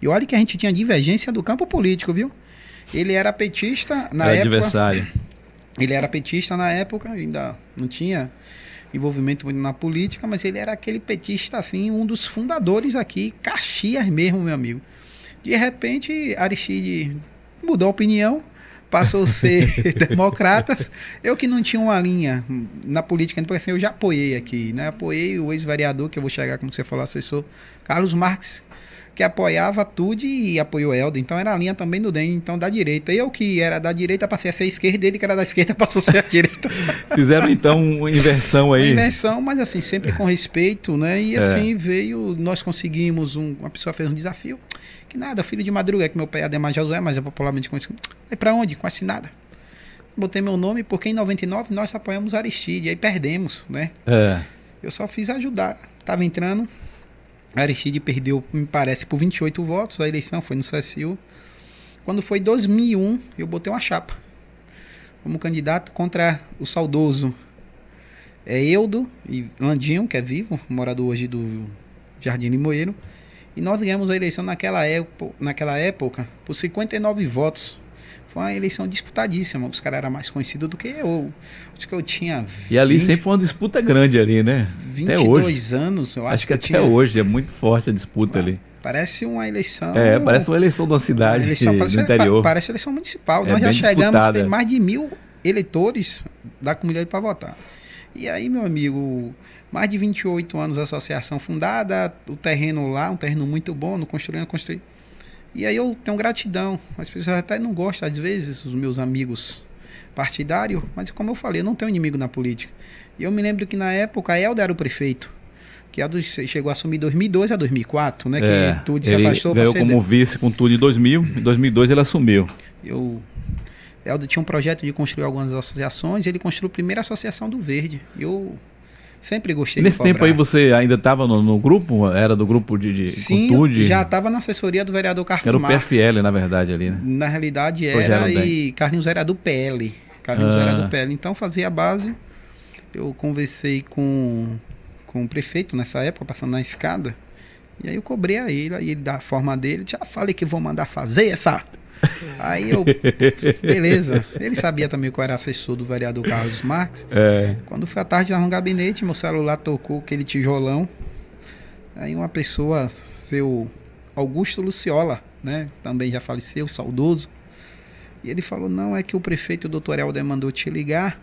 E olha que a gente tinha divergência do campo político, viu? Ele era petista na Era época. adversário. Ele era petista na época, ainda não tinha envolvimento muito na política, mas ele era aquele petista, assim, um dos fundadores aqui, Caxias mesmo, meu amigo. De repente, Aristide mudou a opinião, passou a ser democratas. Eu que não tinha uma linha na política, porque assim, eu já apoiei aqui, né? Apoiei o ex-vereador, que eu vou chegar, como você falou, assessor, Carlos Marques, que apoiava tudo e apoiou Helder. Então era a linha também do DEM, então da direita. Eu que era da direita passei a ser a esquerda, ele que era da esquerda passou a ser a direita. Fizeram então uma inversão aí. Inversão, mas assim, sempre com respeito, né? E É. assim veio, nós conseguimos, um- uma pessoa fez um desafio, que nada, filho de madruga, que meu pai é Ademar Josué, mas é popularmente conhecido. Aí pra onde? Quase nada. Botei meu nome porque em 99 nós apoiamos Aristide, aí perdemos, né? É. Eu só fiz ajudar. Tava entrando, Aristide perdeu, me parece, por 28 votos, a eleição foi no CSU. Quando foi 2001, eu botei uma chapa como candidato contra o saudoso é Eudo e Landinho, que é vivo, morador hoje do Jardim Limoeiro. E nós ganhamos a eleição naquela época, naquela época por 59 votos. Foi uma eleição disputadíssima. Os caras eram mais conhecidos do que eu. Acho que eu tinha. E ali 20, sempre foi uma disputa grande ali, né? 22 hoje. anos, eu acho, Acho que eu até tinha. hoje é muito forte a disputa ali. Parece uma eleição. É, parece uma eleição de uma cidade uma eleição, do parece, interior. pa- parece eleição municipal. É Nós já chegamos a disputada. ter mais de mil eleitores da comunidade para votar. E aí, meu amigo, mais de 28 anos a associação fundada, o terreno lá, um terreno muito bom, não construindo, construí. E aí eu tenho gratidão. As pessoas até não gostam, às vezes, os meus amigos partidários, mas como eu falei, eu não tenho inimigo na política. E eu me lembro que na época a Helder era o prefeito. Que Helder chegou a assumir 2002 a 2004, né? É, que tudo se ele afastou para ganhou ser como vice com tudo em 2000. Em 2002 ele assumiu. eu Helder tinha um projeto de construir algumas associações, ele construiu a primeira associação do Verde. Eu sempre gostei nesse tempo aí você ainda estava no, no grupo? Era do grupo de, de Sim, Contude? já estava na assessoria do vereador Carlos Era o Marques. PFL, na verdade, ali, né? Na realidade era, e Carlinhos era do PL. Carlinhos Ah. era do PL. Então fazia a base. Eu conversei com, com o prefeito nessa época, passando na escada. E aí eu cobrei a ele, aí da forma dele, já falei que vou mandar fazer essa. Aí eu, beleza. Ele sabia também que eu era assessor do vereador Carlos Marques. É. Quando foi à tarde lá no gabinete, meu celular tocou aquele tijolão. Aí uma pessoa, seu Augusto Luciola, né? Também já faleceu, saudoso. E ele falou: não, é que o prefeito doutor Helder mandou te ligar,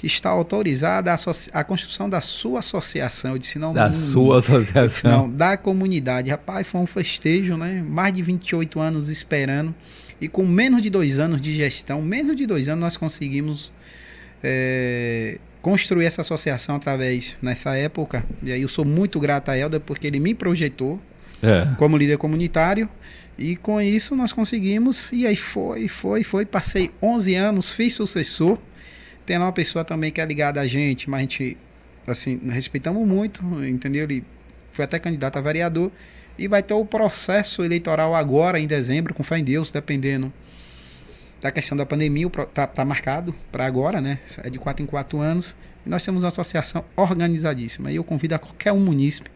que está autorizada a, a construção da sua associação. Eu disse, não, Da não, sua associação. não, da comunidade. Rapaz, foi um festejo, né? Mais de 28 anos esperando. E com menos de dois anos de gestão, menos de dois anos, nós conseguimos é, construir essa associação através, nessa época. E aí eu sou muito grato a Helder porque ele me projetou É. como líder comunitário. E com isso nós conseguimos. E aí foi, foi, foi. Passei 11 anos, fiz sucessor. Tem lá uma pessoa também que é ligada a gente, mas a gente, assim, respeitamos muito, entendeu? Ele foi até candidato a vereador. E vai ter o processo eleitoral agora, em dezembro, com fé em Deus, dependendo da questão da pandemia. pro- Tá, marcado para agora, né? É de 4 em 4 anos. E nós temos uma associação organizadíssima. E eu convido a qualquer um munícipe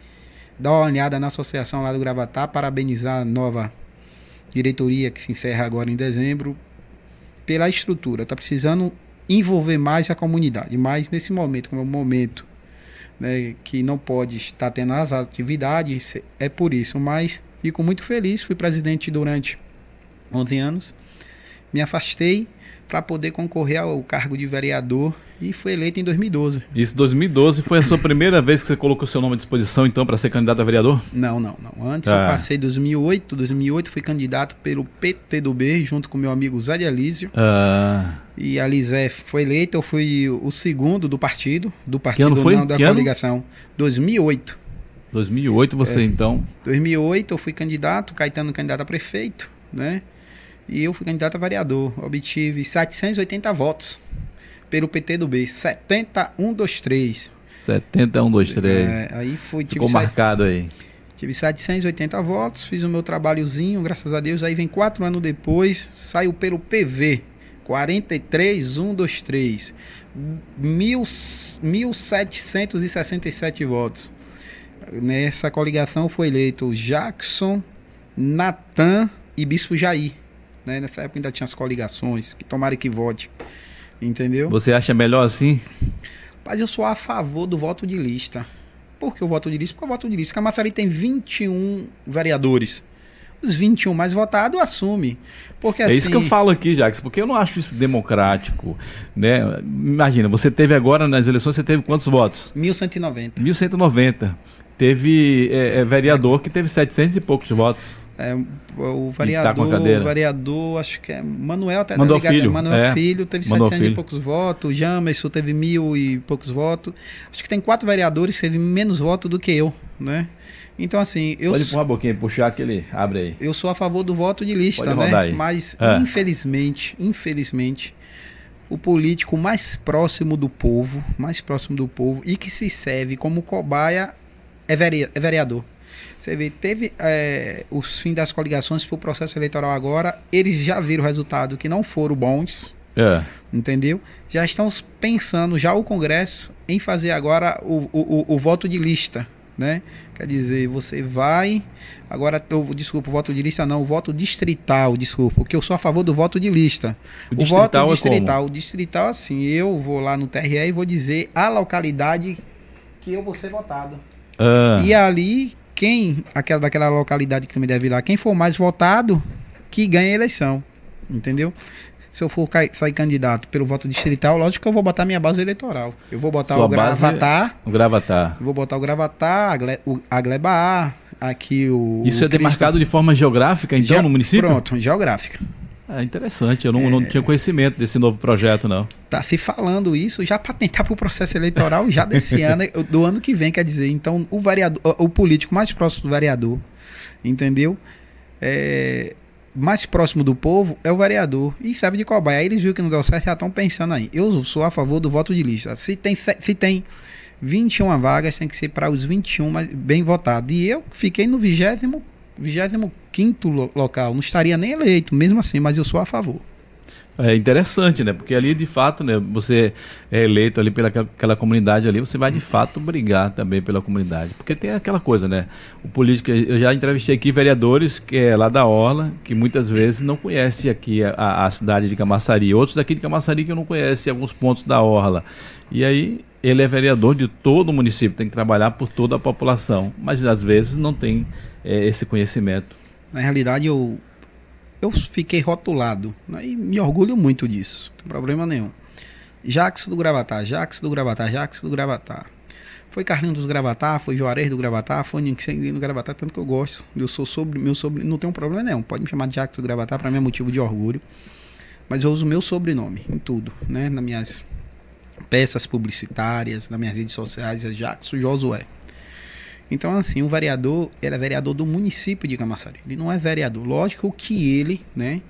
dar uma olhada na associação lá do Gravatar, parabenizar a nova diretoria que se encerra agora em dezembro pela estrutura. Está precisando envolver mais a comunidade, mas nesse momento, como é um momento né, que não pode estar tendo as atividades, é por isso. Mas fico muito feliz, fui presidente durante 11 anos, me afastei para poder concorrer ao cargo de vereador e fui eleito em 2012. Isso 2012 foi a sua primeira vez que você colocou seu nome à disposição, então, para ser candidato a vereador? Não, não, não. Antes Ah. eu passei 2008, 2008 fui candidato pelo PT do B, junto com meu amigo Zé de Alísio. Ah, E a Lisé foi eleita, eu fui o segundo do partido, do partido ano foi? não da Que ano? coligação. 2008. 2008 você, É. então... 2008 eu fui candidato, Caetano candidato a prefeito, né? E eu fui candidato a vereador. Obtive 780 votos pelo PT do B. 7123. 71, 2, 3. É, aí tive Ficou marcado aí. Tive 780 votos, fiz o meu trabalhozinho, graças a Deus. Aí vem quatro anos depois, saiu pelo PV. 43, 1, 2, 3. Mil, 1.767 votos. Nessa coligação foi eleito Jackson, Natan e Bispo Jair. Né? Nessa época ainda tinha as coligações, que tomaram que vote. Entendeu? Você acha melhor assim? Mas eu sou a favor do voto de lista. Por que o voto de lista? Porque o voto de lista. Camaçari tem 21 vereadores. Os 21 mais votados assume. Porque, é assim, isso que eu falo aqui, Jacques, porque eu não acho isso democrático. Né? Imagina, você teve agora nas eleições, você teve quantos votos? 1190. 1190. Teve é, é, vereador que teve 700 e poucos votos. É, o vereador, tá o vereador, acho que é Manuel até Manuel ligado, Filho, Manuel é. Filho teve Manuel 700 Filho. e poucos votos, Jamerson teve mil e poucos votos. Acho que tem quatro vereadores que teve menos votos do que eu, né? Então assim, eu Pode empurrar um pouquinho, puxar aquele, abre aí. Eu sou a favor do voto de lista, né? Aí. Mas é. infelizmente, infelizmente, o político mais próximo do povo, mais próximo do povo e que se serve como cobaia é, é vereador. Você vê, teve é, os fim das coligações para o processo eleitoral agora, eles já viram o resultado que não foram bons. É. Entendeu? Já estão pensando, já o Congresso, em fazer agora o, o, o, o voto de lista. Né? Quer dizer, você vai. Agora, eu, desculpa, o voto de lista não, o voto distrital, desculpa, porque eu sou a favor do voto de lista. O, o voto é distrital, o distrital, assim, eu vou lá no TRE e vou dizer a localidade que eu vou ser votado. Ah. E ali, quem, aquela daquela localidade que me deve ir lá, quem for mais votado, que ganha a eleição. Entendeu? Se eu for sair candidato pelo voto distrital, lógico que eu vou botar minha base eleitoral. Eu vou botar Sua o Gravatar. O Gravatar. Vou botar o Gravatar, a, Gle, a Gleba aqui o. Isso o é demarcado de forma geográfica, então, Ge no município? Pronto, geográfica. É interessante, eu não, é, não tinha conhecimento desse novo projeto, não. Tá se falando isso já para tentar para o processo eleitoral já desse ano, do ano que vem, quer dizer, então o vereador, o político mais próximo do vereador, entendeu? É, mais próximo do povo é o vereador e serve de cobaia. Aí eles viram que não deu certo já estão pensando aí. Eu sou a favor do voto de lista. Se tem, se tem 21 vagas, tem que ser para os 21 bem votados. E eu fiquei no 20 25 local, não estaria nem eleito, mesmo assim, mas eu sou a favor. É interessante, né? Porque ali, de fato, né, você é eleito ali pela aquela comunidade ali, você vai de fato brigar também pela comunidade. Porque tem aquela coisa, né? O político, eu já entrevistei aqui vereadores que é lá da Orla, que muitas vezes não conhecem aqui a, a cidade de Camaçari, outros daqui de Camaçari que não conhecem alguns pontos da Orla. E aí ele é vereador de todo o município, tem que trabalhar por toda a população, mas às vezes não tem é, esse conhecimento. Na realidade, eu, eu fiquei rotulado né, e me orgulho muito disso, não tem problema nenhum. Jax do Gravatar, Jax do Gravatar, Jax do Gravatar. Foi Carlinhos dos Gravatar, foi Juarez do Gravatar, foi Ninguém do Gravatar, tanto que eu gosto. Eu sou sobre, meu sobre, não um problema nenhum. Pode me chamar de Jax do Gravatar, para mim é motivo de orgulho. Mas eu uso meu sobrenome em tudo, né? Nas minhas peças publicitárias, nas minhas redes sociais, é Jackson Josué. Então, assim, o vereador, ele é vereador do município de Camaçari. Ele não é vereador. Lógico que ele, né,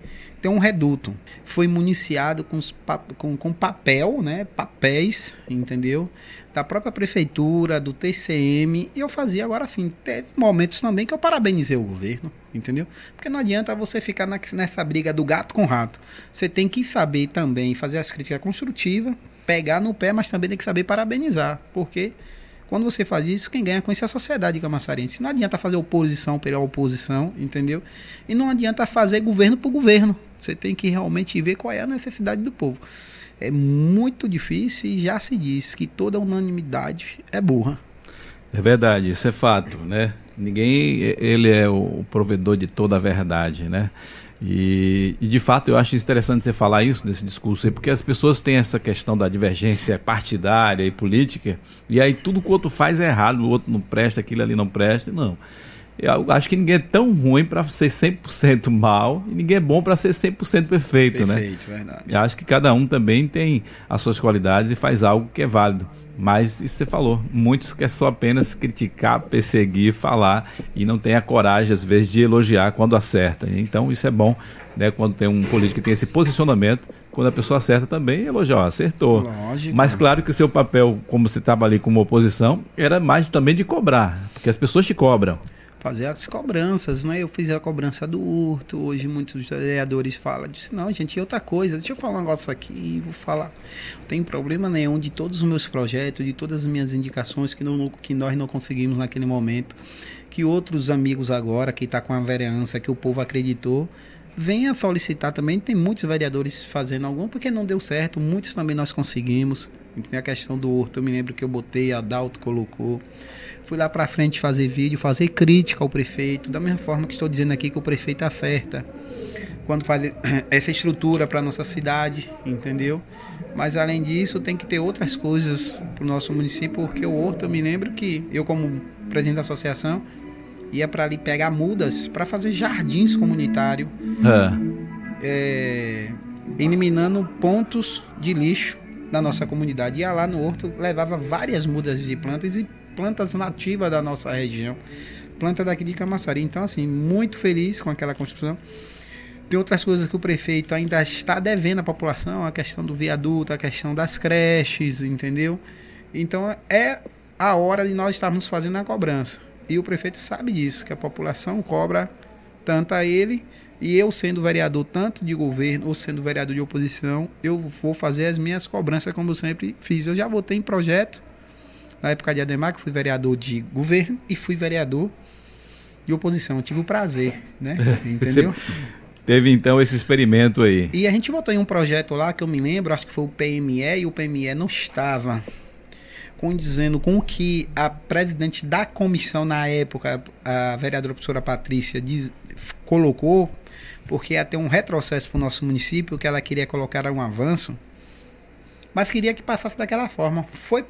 tem um reduto. Foi municiado com, com, com papel, né, papéis, entendeu? Da própria prefeitura, do TCM. E eu fazia agora, assim, teve momentos também que eu parabenizei o governo, entendeu? Porque não adianta você ficar na, nessa briga do gato com rato. Você tem que saber também fazer as críticas construtivas, pegar no pé, mas também tem que saber parabenizar. Porque quando você faz isso, quem ganha com isso é a sociedade camaçarense. Não adianta fazer oposição pela oposição, entendeu? E não adianta fazer governo por governo. Você tem que realmente ver qual é a necessidade do povo. É muito difícil e já se diz que toda unanimidade é burra. É verdade, isso é fato, né? Ninguém, ele é o provedor de toda a verdade, né? E, e, de fato eu acho interessante você falar isso nesse discurso aí, porque as pessoas têm essa questão da divergência partidária e política, e aí tudo que o outro faz é errado, o outro não presta, aquilo ali não presta, não. Eu acho que ninguém é tão ruim para ser 100% mal e ninguém é bom para ser 100% perfeito, perfeito, né? Perfeito, verdade. Eu acho que cada um também tem as suas qualidades e faz algo que é válido. Mas isso você falou, muitos querem só apenas criticar, perseguir, falar e não tem a coragem, às vezes, de elogiar quando acerta. Então isso é bom, né? Quando tem um político que tem esse posicionamento, quando a pessoa acerta também, elogiar, ó, acertou. Lógico. Mas claro que o seu papel, como você estava ali como oposição, era mais também de cobrar, porque as pessoas te cobram fazer as cobranças, né? Eu fiz a cobrança do hurto, hoje muitos vereadores falam disso. Não, gente, outra coisa, deixa eu falar um negócio aqui, vou falar. Não tem problema nenhum de todos os meus projetos, de todas as minhas indicações que, não, que nós não conseguimos naquele momento, que outros amigos agora, que está com a vereança, que o povo acreditou, venha solicitar também. Tem muitos vereadores fazendo algum, porque não deu certo, muitos também nós conseguimos. Tem a questão do horto, eu me lembro que eu botei, a Dalto colocou. Fui lá para frente fazer vídeo, fazer crítica ao prefeito, da mesma forma que estou dizendo aqui que o prefeito acerta quando faz essa estrutura para nossa cidade, entendeu? Mas além disso, tem que ter outras coisas para o nosso município, porque o horto, eu me lembro que eu como presidente da associação ia para ali pegar mudas para fazer jardins comunitários, é. É, eliminando pontos de lixo da nossa comunidade. Ia lá no horto, levava várias mudas de plantas e plantas nativas da nossa região, planta daqui de Camaçari. Então, assim, muito feliz com aquela construção. Tem outras coisas que o prefeito ainda está devendo à população, a questão do viaduto, a questão das creches, entendeu? Então é a hora de nós estarmos fazendo a cobrança. E o prefeito sabe disso, que a população cobra tanto a ele, e eu sendo vereador tanto de governo ou sendo vereador de oposição, eu vou fazer as minhas cobranças como sempre fiz. Eu já votei em projeto na época de Ademar, que fui vereador de governo e fui vereador de oposição. Eu tive o prazer, né? Entendeu? Você teve então esse experimento aí. E a gente votou em um projeto lá que eu me lembro, acho que foi o PME, e o PME não estava condizendo com o que a presidente da comissão na época, a vereadora professora Patrícia, diz, colocou, porque ia ter um retrocesso para o nosso município, que ela queria colocar um avanço, mas queria que passasse daquela forma. Foi,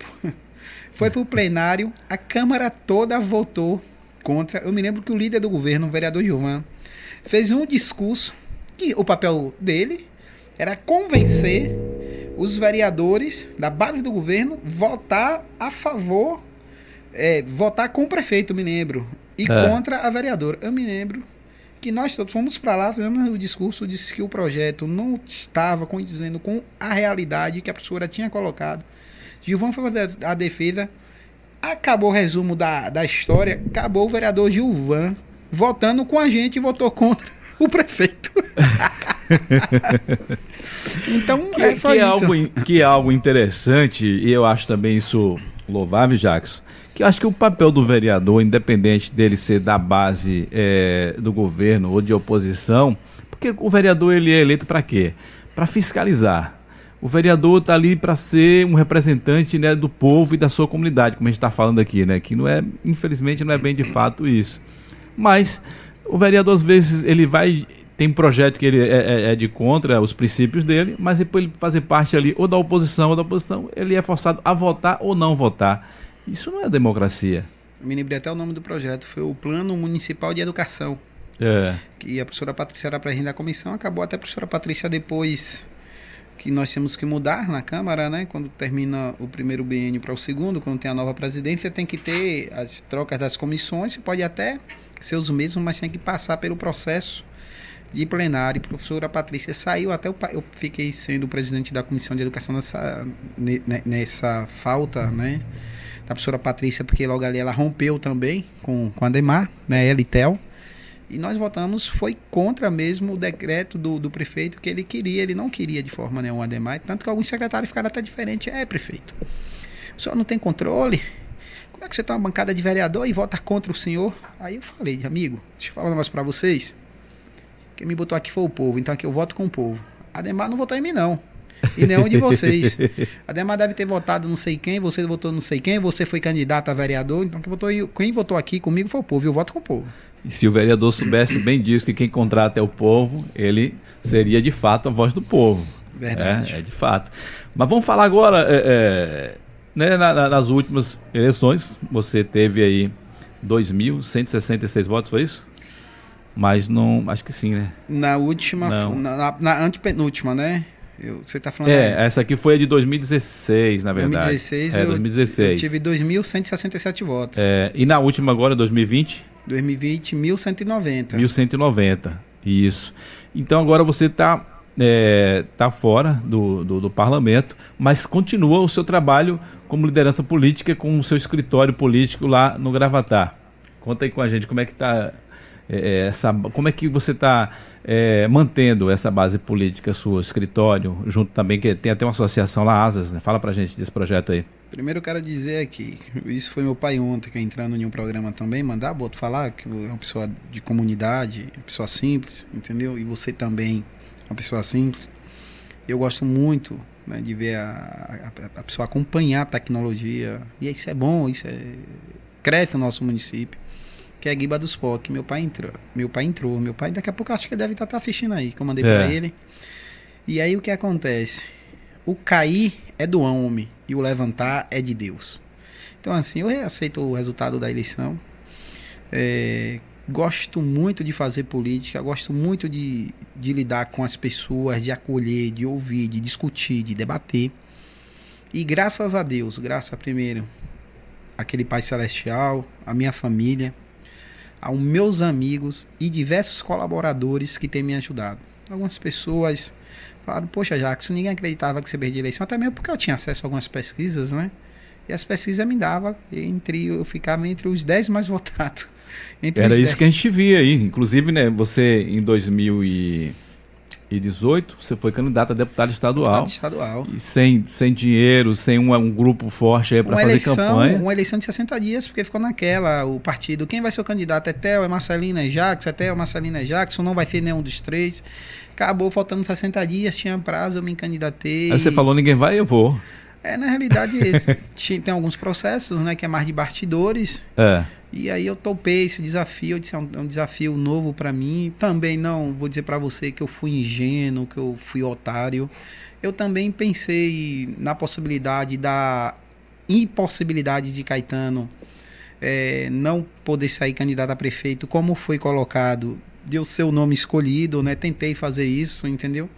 foi para o plenário, a Câmara toda votou contra. Eu me lembro que o líder do governo, o vereador Gilvan, fez um discurso que o papel dele era convencer os vereadores da base do governo votar a favor, é, votar com o prefeito, me lembro, e é. contra a vereadora. Eu me lembro que nós todos fomos para lá, fizemos o discurso, disse que o projeto não estava condizendo com a realidade que a professora tinha colocado. Gilvão foi a defesa. Acabou o resumo da, da história. Acabou o vereador Gilvan votando com a gente e votou contra o prefeito. então, que, é, que é algo que é algo interessante e eu acho também isso louvável, Jackson. Que eu acho que o papel do vereador, independente dele ser da base é, do governo ou de oposição, porque o vereador ele é eleito para quê? Para fiscalizar. O vereador está ali para ser um representante né, do povo e da sua comunidade, como a gente está falando aqui, né? Que não é, infelizmente, não é bem de fato isso. Mas o vereador às vezes ele vai tem um projeto que ele é, é, é, de contra os princípios dele, mas depois ele fazer parte ali ou da oposição ou da oposição, ele é forçado a votar ou não votar. Isso não é democracia. Me lembrei até o nome do projeto, foi o Plano Municipal de Educação. É. Que a professora Patrícia era presidente da comissão, acabou até a professora Patrícia depois que nós temos que mudar na Câmara, né? Quando termina o primeiro biênio para o segundo, quando tem a nova presidência, tem que ter as trocas das comissões, pode até ser os mesmos, mas tem que passar pelo processo de plenário. A professora Patrícia saiu, até eu, fiquei sendo presidente da Comissão de Educação nessa, nessa falta, né? Da professora Patrícia, porque logo ali ela rompeu também com, com a Demar, né? Ela e Tel. E nós votamos, foi contra mesmo o decreto do, do prefeito que ele queria, ele não queria de forma nenhuma a tanto que alguns secretários ficaram até diferentes. É, prefeito, o senhor não tem controle? Como é que você está uma bancada de vereador e vota contra o senhor? Aí eu falei, amigo, deixa eu falar um negócio para vocês. Quem me botou aqui foi o povo, então aqui eu voto com o povo. Ademar não votou em mim, não. E nenhum de vocês. Ademar deve ter votado não sei quem, você votou não sei quem, você foi candidato a vereador, então quem votou, quem votou aqui comigo foi o povo, e eu voto com o povo. E se o vereador soubesse bem disso, que quem contrata é o povo, ele seria de fato a voz do povo. Verdade. É, é de fato. Mas vamos falar agora, é, é, né, na, na, nas últimas eleições, você teve aí 2.166 votos, foi isso? Mas não. Acho que sim, né? Na última. Na, na, na antepenúltima, né? Eu, você tá falando. É, aí. essa aqui foi a de 2016, na verdade. 2016, é, eu, 2016. eu tive 2.167 votos. É, e na última agora, 2020? 2020, 1.190. 1.190, isso. Então agora você está é, tá fora do, do, do, parlamento, mas continua o seu trabalho como liderança política com o seu escritório político lá no Gravatar. Conta aí com a gente como é que está é, essa, como é que você está é, mantendo essa base política sua, escritório, junto também, que tem até uma associação lá, Asas, né? Fala pra gente desse projeto aí. Primeiro eu quero dizer aqui, isso foi meu pai ontem, que é entrando em um programa também, mandar Boto falar que é uma pessoa de comunidade, uma pessoa simples, entendeu? E você também, uma pessoa simples. Eu gosto muito né, de ver a, a, a, pessoa acompanhar a tecnologia, e isso é bom, isso é, cresce no nosso município que é a Guiba dos POC. Meu pai entrou. Meu pai entrou. Meu pai, daqui a pouco, acho que deve estar assistindo aí, que eu mandei é. pra ele. E aí o que acontece? O cair é do homem e o levantar é de Deus. Então, assim, eu aceito o resultado da eleição. É, gosto muito de fazer política, gosto muito de, de lidar com as pessoas, de acolher, de ouvir, de discutir, de debater. E graças a Deus, graças a primeiro aquele Pai Celestial, a minha família, aos meus amigos e diversos colaboradores que têm me ajudado. Algumas pessoas falaram, poxa, Jackson, ninguém acreditava que você perdia eleição, até mesmo porque eu tinha acesso a algumas pesquisas, né? E as pesquisas me davam entre eu ficava entre os 10 mais votados. Era isso 10. que a gente via aí. Inclusive, né, você em 2000 e 2018, você foi candidato a deputado estadual. Deputado estadual. E sem, sem dinheiro, sem um, um grupo forte aí para fazer eleição, campanha. Uma eleição de 60 dias, porque ficou naquela, o partido, quem vai ser o candidato? É Theo, é Marcelina, é Jackson, é Theo, Marcelina, é Jackson, não vai ser nenhum dos três. Acabou faltando 60 dias, tinha prazo, eu me candidatei. Aí você falou, ninguém vai, eu vou. É, na realidade, tem alguns processos, né, que é mais de bastidores. É. E aí eu topei esse desafio, eu disse, é um, é um desafio novo para mim. Também não vou dizer para você que eu fui ingênuo, que eu fui otário. Eu também pensei na possibilidade da impossibilidade de Caetano é, não poder sair candidato a prefeito, como foi colocado, deu seu nome escolhido, né? Tentei fazer isso, entendeu?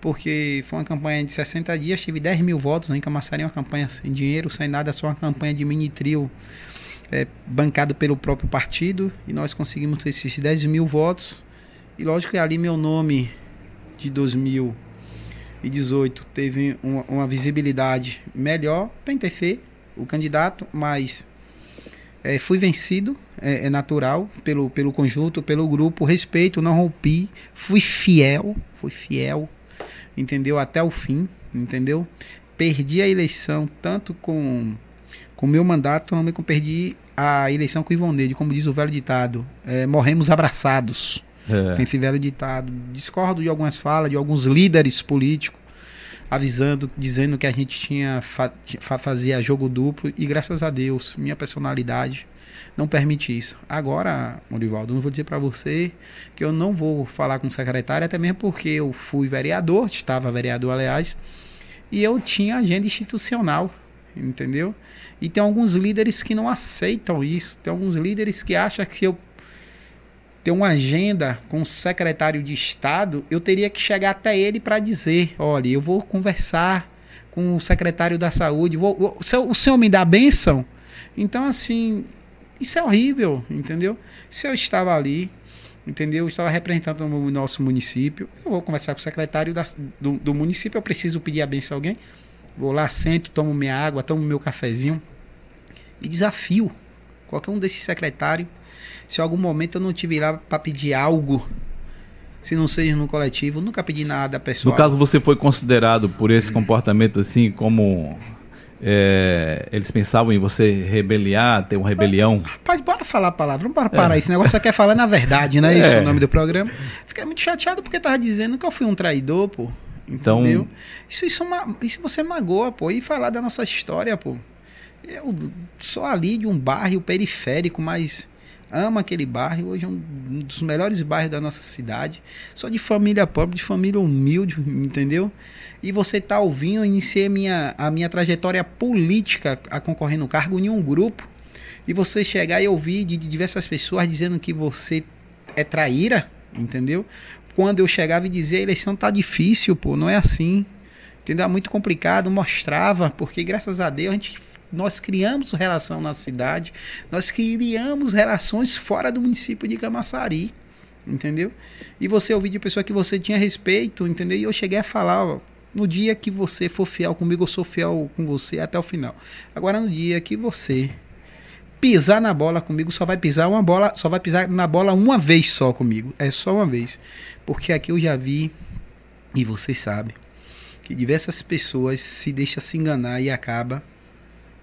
porque foi uma campanha de 60 dias, tive 10 mil votos, em Camaçari uma campanha sem dinheiro, sem nada, só uma campanha de mini trio é, bancado pelo próprio partido, e nós conseguimos esses 10 mil votos, e lógico que ali meu nome de 2018 teve uma, uma visibilidade melhor, tentei ser o candidato, mas é, fui vencido, é, é, natural, pelo, pelo conjunto, pelo grupo, respeito, não rompi, fui fiel, fui fiel entendeu? Até o fim, entendeu? Perdi a eleição tanto com com o meu mandato, também perdi a eleição com o Ivonede, como diz o velho ditado, é, morremos abraçados. É. Esse velho ditado. Discordo de algumas falas de alguns líderes políticos avisando, dizendo que a gente tinha fa fazia jogo duplo e graças a Deus, minha personalidade não permite isso. Agora, Morivaldo, não vou dizer para você que eu não vou falar com o secretário, até mesmo porque eu fui vereador, estava vereador, aliás, e eu tinha agenda institucional, entendeu? E tem alguns líderes que não aceitam isso, tem alguns líderes que acham que eu ter uma agenda com o secretário de Estado, eu teria que chegar até ele para dizer: olha, eu vou conversar com o secretário da Saúde, vou, o, senhor, o senhor me dá benção? Então, assim, isso é horrível, entendeu? Se eu estava ali, entendeu? Eu estava representando o nosso município, eu vou conversar com o secretário da, do, do, município, eu preciso pedir a benção a alguém. Vou lá, sento, tomo minha água, tomo meu cafezinho e desafio qualquer um desses secretários. Se em algum momento eu não tive lá para pedir algo, se não seja no coletivo, nunca pedi nada pessoal. No caso, você foi considerado por esse comportamento assim como é, eles pensavam em você rebeliar, ter uma rebelião? Pode, bora falar a palavra, vamos para parar. É. Esse negócio você quer falar na verdade, né? Isso é o nome do programa. Fiquei muito chateado porque tava dizendo que eu fui um traidor, pô. Então, entendeu? Isso, isso, isso você magoa, pô. E falar da nossa história, pô. Eu sou ali de um bairro periférico, mas amo aquele bairro. Hoje é um dos melhores bairros da nossa cidade. Sou de família pobre, de família humilde, entendeu? e você está ouvindo, iniciei a minha, a minha trajetória política a concorrer no cargo em um grupo, e você chegar e ouvir de diversas pessoas dizendo que você é traíra, entendeu? Quando eu chegava e dizia a eleição tá difícil, pô, não é assim. Entendeu? É muito complicado, mostrava, porque graças a Deus a gente nós criamos relação na cidade, nós criamos relações fora do município de Camaçari, entendeu? E você ouvir de pessoa que você tinha respeito, entendeu? E eu cheguei a falar, ó, no dia que você for fiel comigo, eu sou fiel com você até o final. Agora, no dia que você pisar na bola comigo, só vai pisar uma bola, só vai pisar na bola uma vez só comigo. É só uma vez. Porque aqui eu já vi, e vocês sabem, que diversas pessoas se deixam se enganar e acaba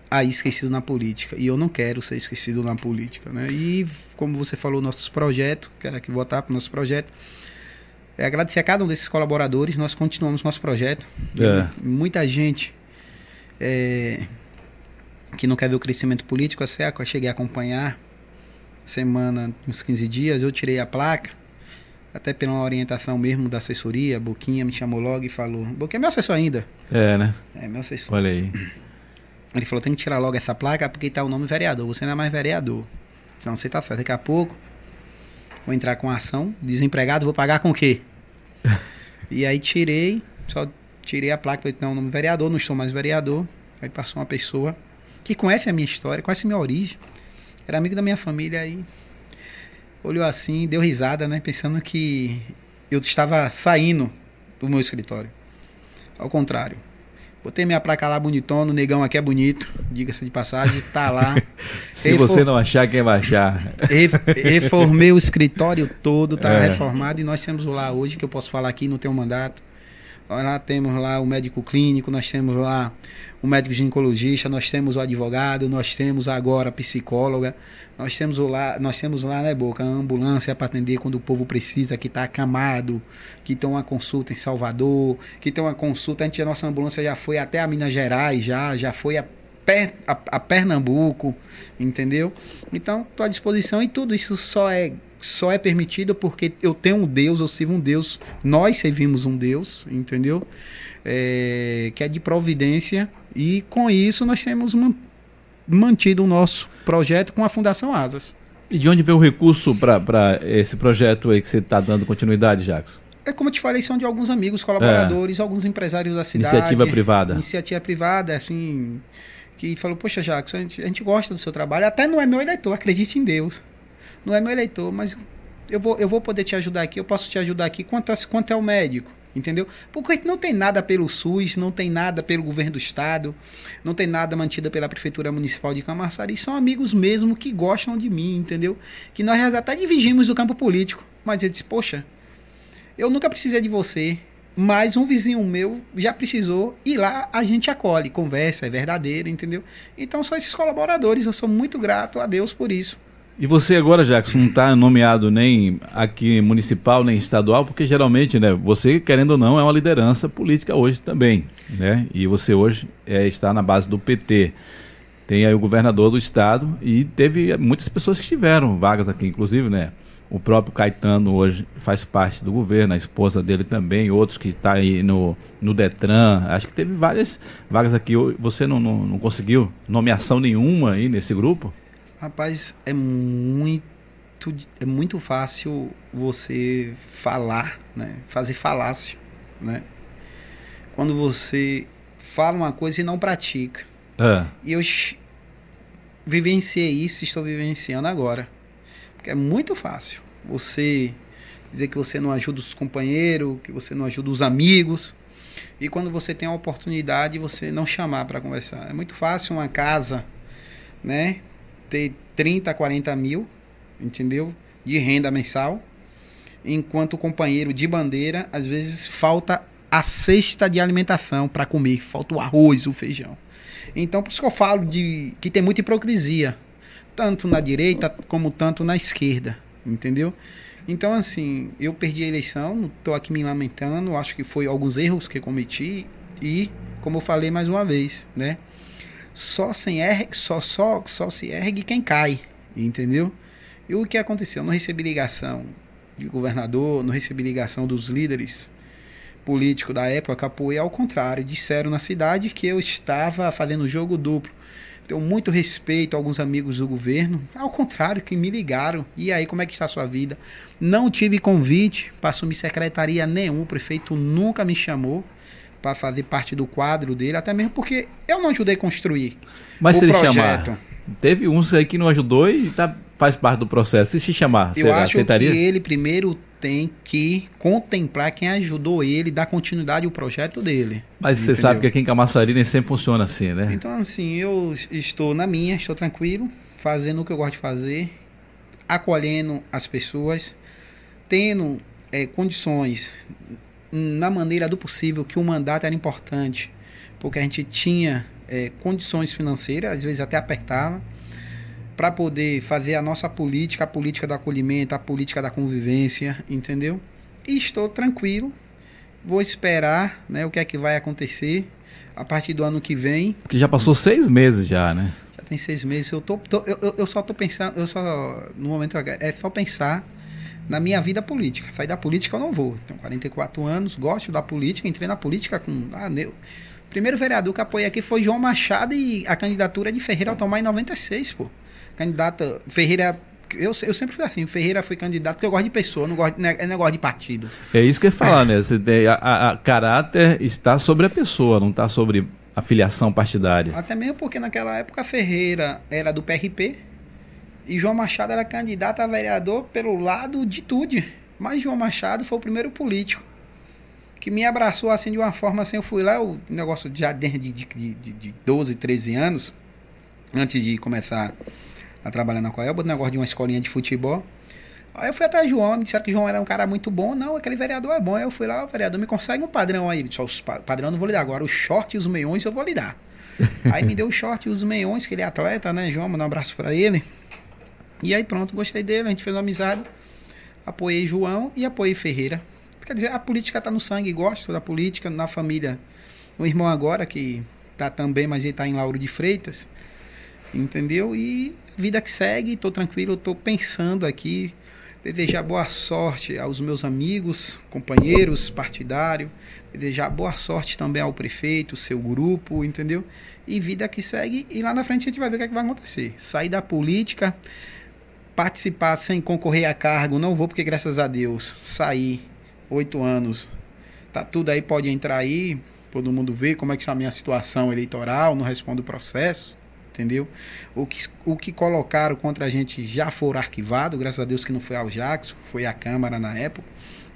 aí esquecido na política. E eu não quero ser esquecido na política, né? E como você falou, nossos projetos, quero aqui votar para o nosso projeto. É agradecer a cada um desses colaboradores, nós continuamos nosso projeto. É. Muita gente é, que não quer ver o crescimento político, a SECO, eu cheguei a acompanhar semana, uns 15 dias, eu tirei a placa, até pela orientação mesmo da assessoria, Boquinha me chamou logo e falou, Boquinha é meu assessor ainda. É, né? É, meu assessor. Olha aí. Ele falou, tem que tirar logo essa placa porque tá o nome vereador, você não é mais vereador. Senão você tá certo. Daqui a pouco vou entrar com ação, desempregado, vou pagar com o quê? e aí tirei, só tirei a placa, falei, não, o nome vereador, não estou mais vereador. Aí passou uma pessoa que conhece a minha história, conhece a minha origem, era amigo da minha família aí. Olhou assim, deu risada, né? Pensando que eu estava saindo do meu escritório. Ao contrário. Botei minha placa lá bonitona, o negão aqui é bonito, diga-se de passagem, tá lá. Se Refor... você não achar, quem vai achar? Reformei o escritório todo, tá é. reformado e nós temos lá hoje, que eu posso falar aqui, não um mandato, nós lá temos lá o médico clínico, nós temos lá o médico ginecologista, nós temos o advogado, nós temos agora a psicóloga, nós temos lá, nós temos lá, né, Boca, a ambulância para atender quando o povo precisa, que está acamado, que tem uma consulta em Salvador, que tem uma consulta, a, gente, a nossa ambulância já foi até a Minas Gerais, já, já foi a a, a, Pernambuco, entendeu? Então, estou à disposição e tudo isso só é só é permitido porque eu tenho um Deus, eu sirvo um Deus, nós servimos um Deus, entendeu? É, que é de providência e com isso nós temos mantido o nosso projeto com a Fundação Asas. E de onde vem o recurso para esse projeto aí que você está dando continuidade, Jackson? É como eu te falei, são de alguns amigos, colaboradores, é. alguns empresários da cidade. Iniciativa privada. Iniciativa privada, assim, que falou, poxa, Jackson, a gente, a gente gosta do seu trabalho, até não é meu eleitor, acredite em Deus não é meu eleitor, mas eu vou, eu vou poder te ajudar aqui, eu posso te ajudar aqui quanto, quanto é o médico, entendeu? Porque não tem nada pelo SUS, não tem nada pelo governo do estado, não tem nada mantido pela prefeitura municipal de Camaçari, são amigos mesmo que gostam de mim, entendeu? Que nós até dividimos o campo político, mas eu disse, poxa, eu nunca precisei de você, mas um vizinho meu já precisou e lá a gente acolhe, conversa, é verdadeiro, entendeu? Então são esses colaboradores, eu sou muito grato a Deus por isso. E você agora, Jackson, não está nomeado nem aqui municipal, nem estadual, porque geralmente, né, você, querendo ou não, é uma liderança política hoje também, né? E você hoje é, está na base do PT. Tem aí o governador do estado e teve muitas pessoas que tiveram vagas aqui, inclusive, né? O próprio Caetano hoje faz parte do governo, a esposa dele também, outros que estão tá aí no, no Detran. Acho que teve várias vagas aqui. Você não, não, não conseguiu nomeação nenhuma aí nesse grupo? Rapaz, é muito é muito fácil você falar, né? Fazer falácio, né? Quando você fala uma coisa e não pratica. É. E eu vivenciei isso, estou vivenciando agora. Porque é muito fácil você dizer que você não ajuda os companheiros, que você não ajuda os amigos. E quando você tem a oportunidade, você não chamar para conversar. É muito fácil uma casa, né? Ter 30, 40 mil, entendeu? De renda mensal. Enquanto o companheiro de bandeira, às vezes, falta a cesta de alimentação para comer, falta o arroz, o feijão. Então, por isso que eu falo de que tem muita hipocrisia, tanto na direita como tanto na esquerda, entendeu? Então, assim, eu perdi a eleição, estou aqui me lamentando, acho que foi alguns erros que cometi e, como eu falei mais uma vez, né? Só, sem só, só, só se ergue quem cai, entendeu? E o que aconteceu? Eu não recebi ligação de governador, não recebi ligação dos líderes políticos da época, apoio ao contrário, disseram na cidade que eu estava fazendo jogo duplo. Tenho muito respeito a alguns amigos do governo, ao contrário, que me ligaram. E aí, como é que está a sua vida? Não tive convite para assumir secretaria nenhum, o prefeito nunca me chamou para fazer parte do quadro dele, até mesmo porque eu não ajudei a construir Mas o se projeto. Chamar, teve uns aí que não ajudou e tá, faz parte do processo. Se se chamar, eu você acho aceitaria? que ele primeiro tem que contemplar quem ajudou ele, dar continuidade ao projeto dele. Mas entendeu? você sabe que aqui em Camaçari nem sempre funciona assim, né? Então, assim, eu estou na minha, estou tranquilo, fazendo o que eu gosto de fazer, acolhendo as pessoas, tendo é, condições na maneira do possível que o mandato era importante, porque a gente tinha é, condições financeiras, às vezes até apertava, para poder fazer a nossa política, a política do acolhimento, a política da convivência, entendeu? E estou tranquilo, vou esperar né, o que é que vai acontecer a partir do ano que vem. Porque já passou seis meses já, né? Já tem seis meses. Eu, tô, tô eu, eu só tô pensando, eu só, no momento, é só pensar na minha vida política. Sair da política eu não vou. Tenho 44 anos, gosto da política, entrei na política com. Ah, meu. Primeiro vereador que apoiei aqui foi João Machado e a candidatura de Ferreira ao tomar em 96, pô. Candidata. Ferreira eu, eu sempre fui assim, Ferreira foi candidato porque eu gosto de pessoa, não gosto de, é negócio de partido. É isso que eu ia falar, né? Você tem, a, a, a, caráter está sobre a pessoa, não está sobre a filiação partidária. Até mesmo porque naquela época Ferreira era do PRP e João Machado era candidato a vereador pelo lado de tudo. Mas João Machado foi o primeiro político que me abraçou assim de uma forma assim. Eu fui lá, o negócio já desde de, de, de, de 12, 13 anos, antes de começar a trabalhar na Coelba, o negócio de uma escolinha de futebol. Aí eu fui atrás de João, me disseram que João era um cara muito bom. Não, aquele vereador é bom. Aí eu fui lá, o vereador me consegue um padrão aí. Ele disse, os padrão não vou lhe dar agora, os short e os meiões eu vou lhe dar. aí me deu o short e os meiões, que ele é atleta, né, João? Manda um abraço para ele. E aí pronto, gostei dele, a gente fez uma amizade. Apoiei João e apoiei Ferreira. Quer dizer, a política está no sangue, gosto da política, na família. O irmão agora, que está também, mas ele está em Lauro de Freitas. Entendeu? E vida que segue, estou tranquilo, estou pensando aqui. Desejar boa sorte aos meus amigos, companheiros partidários. Desejar boa sorte também ao prefeito, seu grupo, entendeu? E vida que segue. E lá na frente a gente vai ver o que, é que vai acontecer. Sair da política participar sem concorrer a cargo, não vou porque graças a Deus saí oito anos, tá tudo aí, pode entrar aí, todo mundo vê como é que está a minha situação eleitoral, não respondo o processo, entendeu? O que, o que colocaram contra a gente já foram arquivado, graças a Deus que não foi ao Jackson, foi a Câmara na época,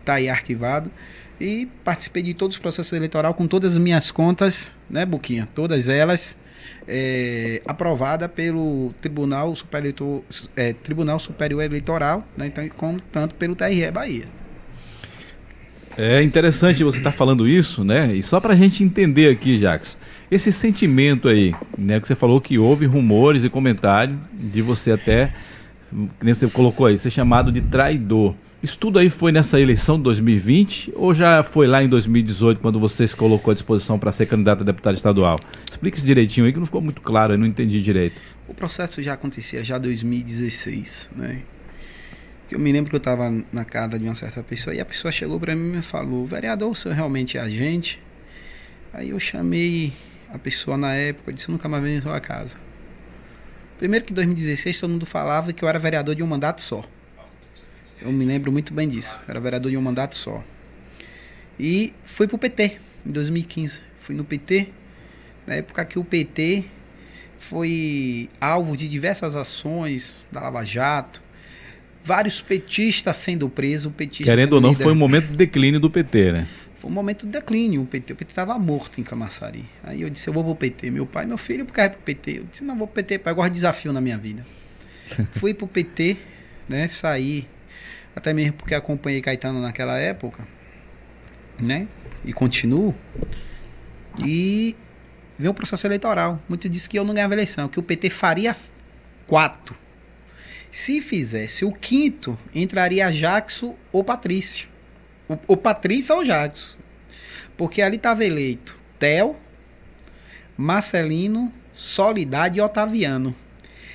tá aí arquivado. E participei de todos os processos eleitorais com todas as minhas contas, né, Buquinha? Todas elas é, aprovada pelo Tribunal Superior, é, Tribunal Superior Eleitoral, né, então, como, tanto pelo TRE Bahia. É interessante você estar tá falando isso, né? E só para a gente entender aqui, Jackson, esse sentimento aí, né? Que você falou que houve rumores e comentários de você até, que você colocou aí, ser chamado de traidor. Isso tudo aí foi nessa eleição de 2020 ou já foi lá em 2018 quando você se colocou à disposição para ser candidato a deputado estadual? Explique isso direitinho aí que não ficou muito claro, eu não entendi direito. O processo já acontecia já em 2016, né? Eu me lembro que eu estava na casa de uma certa pessoa e a pessoa chegou para mim e me falou: "Vereador, o senhor realmente é agente?" Aí eu chamei a pessoa na época, e disse: "Nunca mais venho em sua casa." Primeiro que em 2016 todo mundo falava que eu era vereador de um mandato só. Eu me lembro muito bem disso. Era vereador de um mandato só. E fui pro PT em 2015. Fui no PT, na época que o PT foi alvo de diversas ações da Lava Jato, vários petistas sendo presos, petista Querendo ou não, líder. foi um momento de declínio do PT, né? Foi um momento de declínio. O PT, o PT estava morto em Camaçari. Aí eu disse, eu vou pro PT. Meu pai, meu filho, por causa pro PT. Eu disse, não, vou pro PT, pai, eu gosto de desafio na minha vida. Fui pro PT, né, saí até mesmo porque acompanhei Caetano naquela época, né? E continuo. E veio o processo eleitoral. Muitos disse que eu não ganhava eleição, que o PT faria quatro. Se fizesse o quinto, entraria Jackson ou Patrício. O, o Patrício ou Jackson. Porque ali estava eleito Theo, Marcelino, Solidade e Otaviano.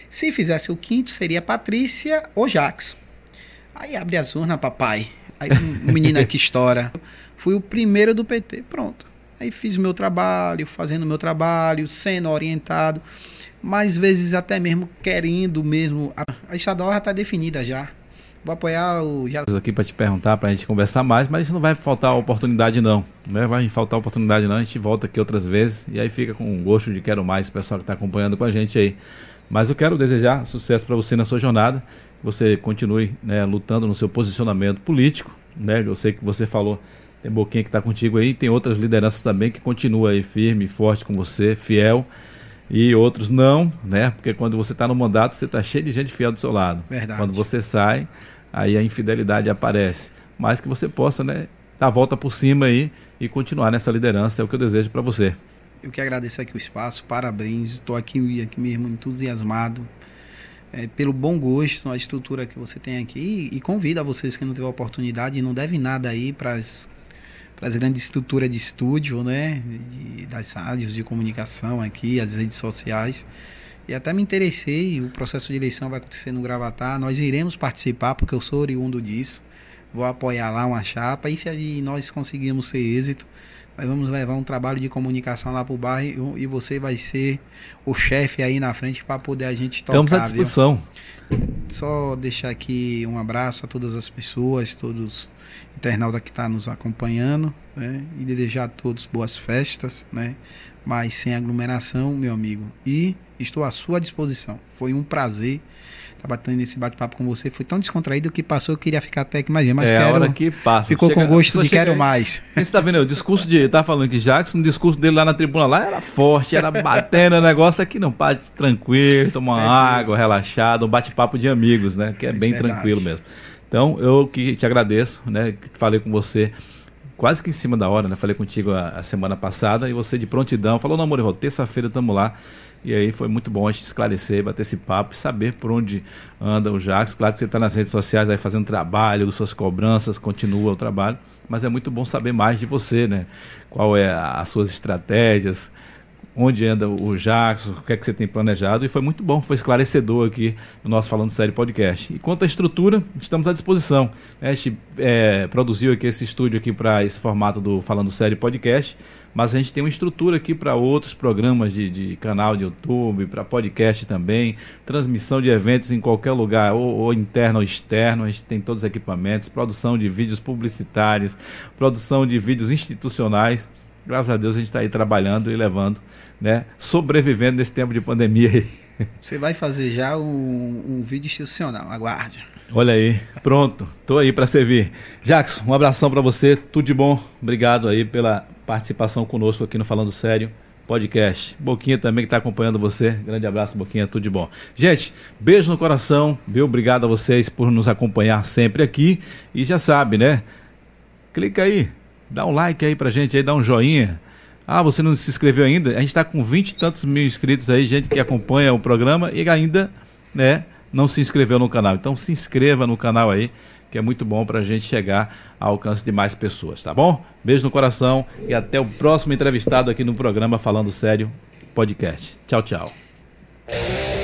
Se fizesse o quinto, seria Patrícia ou Jackson. Aí abre as urnas, papai. Aí um menino aqui estoura. Fui o primeiro do PT, pronto. Aí fiz o meu trabalho, fazendo o meu trabalho, sendo orientado, mais vezes até mesmo querendo mesmo. A estadual já está definida já. Vou apoiar o. Já... Aqui para te perguntar, para a gente conversar mais, mas não vai faltar oportunidade, não. Não vai faltar oportunidade, não. A gente volta aqui outras vezes e aí fica com gosto de quero mais, o pessoal que está acompanhando com a gente aí. Mas eu quero desejar sucesso para você na sua jornada, você continue né, lutando no seu posicionamento político. Né? Eu sei que você falou, tem Boquinha que está contigo aí, tem outras lideranças também que continuam aí firme, forte com você, fiel. e outros não, né? Porque quando você está no mandato, você está cheio de gente fiel do seu lado. Verdade. Quando você sai, aí a infidelidade aparece. Mas que você possa, né, dar a volta por cima aí e continuar nessa liderança, é o que eu desejo para você. Eu que agradeço aqui o espaço, parabéns, estou aqui, aqui mesmo entusiasmado é, pelo bom gosto, a estrutura que você tem aqui e, e convido a vocês que não tiveram oportunidade, não deve nada aí para as grandes estruturas de estúdio, né, de, das rádios de comunicação aqui, as redes sociais. E até me interessei, o processo de eleição vai acontecer no Gravatar, nós iremos participar, porque eu sou oriundo disso. Vou apoiar lá uma chapa e se nós conseguirmos ser êxito, nós vamos levar um trabalho de comunicação lá para o bairro e você vai ser o chefe aí na frente para poder a gente tocar. Estamos à disposição. Viu? Só deixar aqui um abraço a todas as pessoas, todos internauta que está nos acompanhando, né? E desejar a todos boas festas, né? Mas sem aglomeração, meu amigo. E estou à sua disposição. Foi um prazer estar batendo nesse bate-papo com você. Foi tão descontraído que passou, eu queria ficar até aqui mais mas é quero. A hora que passa. Ficou chega, com gosto de quero aí. mais. Você está vendo? O discurso de. Tá falando que Jackson, o discurso dele lá na tribuna lá era forte, era batendo o negócio aqui, não, bate tranquilo, tomar é, água, relaxado, um bate-papo de amigos, né? Que é, é bem verdade. tranquilo mesmo. Então, eu que te agradeço, né? Falei com você quase que em cima da hora, né? Falei contigo a, a semana passada e você de prontidão falou: não, Morival, terça-feira estamos lá. E aí foi muito bom a gente esclarecer, bater esse papo saber por onde anda o Jacques. Claro que você está nas redes sociais aí fazendo trabalho, suas cobranças, continua o trabalho, mas é muito bom saber mais de você, né? Qual é as suas estratégias, onde anda o Jackson, o que é que você tem planejado, e foi muito bom, foi esclarecedor aqui no nosso Falando Sério podcast. E quanto à estrutura, estamos à disposição. A gente é, produziu aqui esse estúdio aqui para esse formato do Falando Sério podcast, mas a gente tem uma estrutura aqui para outros programas de, de, canal de YouTube, para podcast também, transmissão de eventos em qualquer lugar, ou, ou interno ou externo, a gente tem todos os equipamentos, produção de vídeos publicitários, produção de vídeos institucionais, graças a Deus a gente está aí trabalhando e levando, né, sobrevivendo nesse tempo de pandemia Você vai fazer já um, um vídeo institucional, aguarde. Olha aí, pronto, tô aí para servir. Jackson, um abração para você, tudo de bom. Obrigado aí pela participação conosco aqui no Falando Sério podcast. Boquinha também que está acompanhando você. Grande abraço, Boquinha, tudo de bom. Gente, beijo no coração, viu? Obrigado a vocês por nos acompanhar sempre aqui. E já sabe, né? Clica aí, Dá um like aí pra gente aí, dá um joinha. Ah, você não se inscreveu ainda? A gente está com vinte e tantos mil inscritos aí, gente que acompanha o programa e ainda, né, não se inscreveu no canal. Então se inscreva no canal aí, que é muito bom para gente chegar ao alcance de mais pessoas, tá bom? Beijo no coração e até o próximo entrevistado aqui no programa Falando Sério Podcast. Tchau, tchau.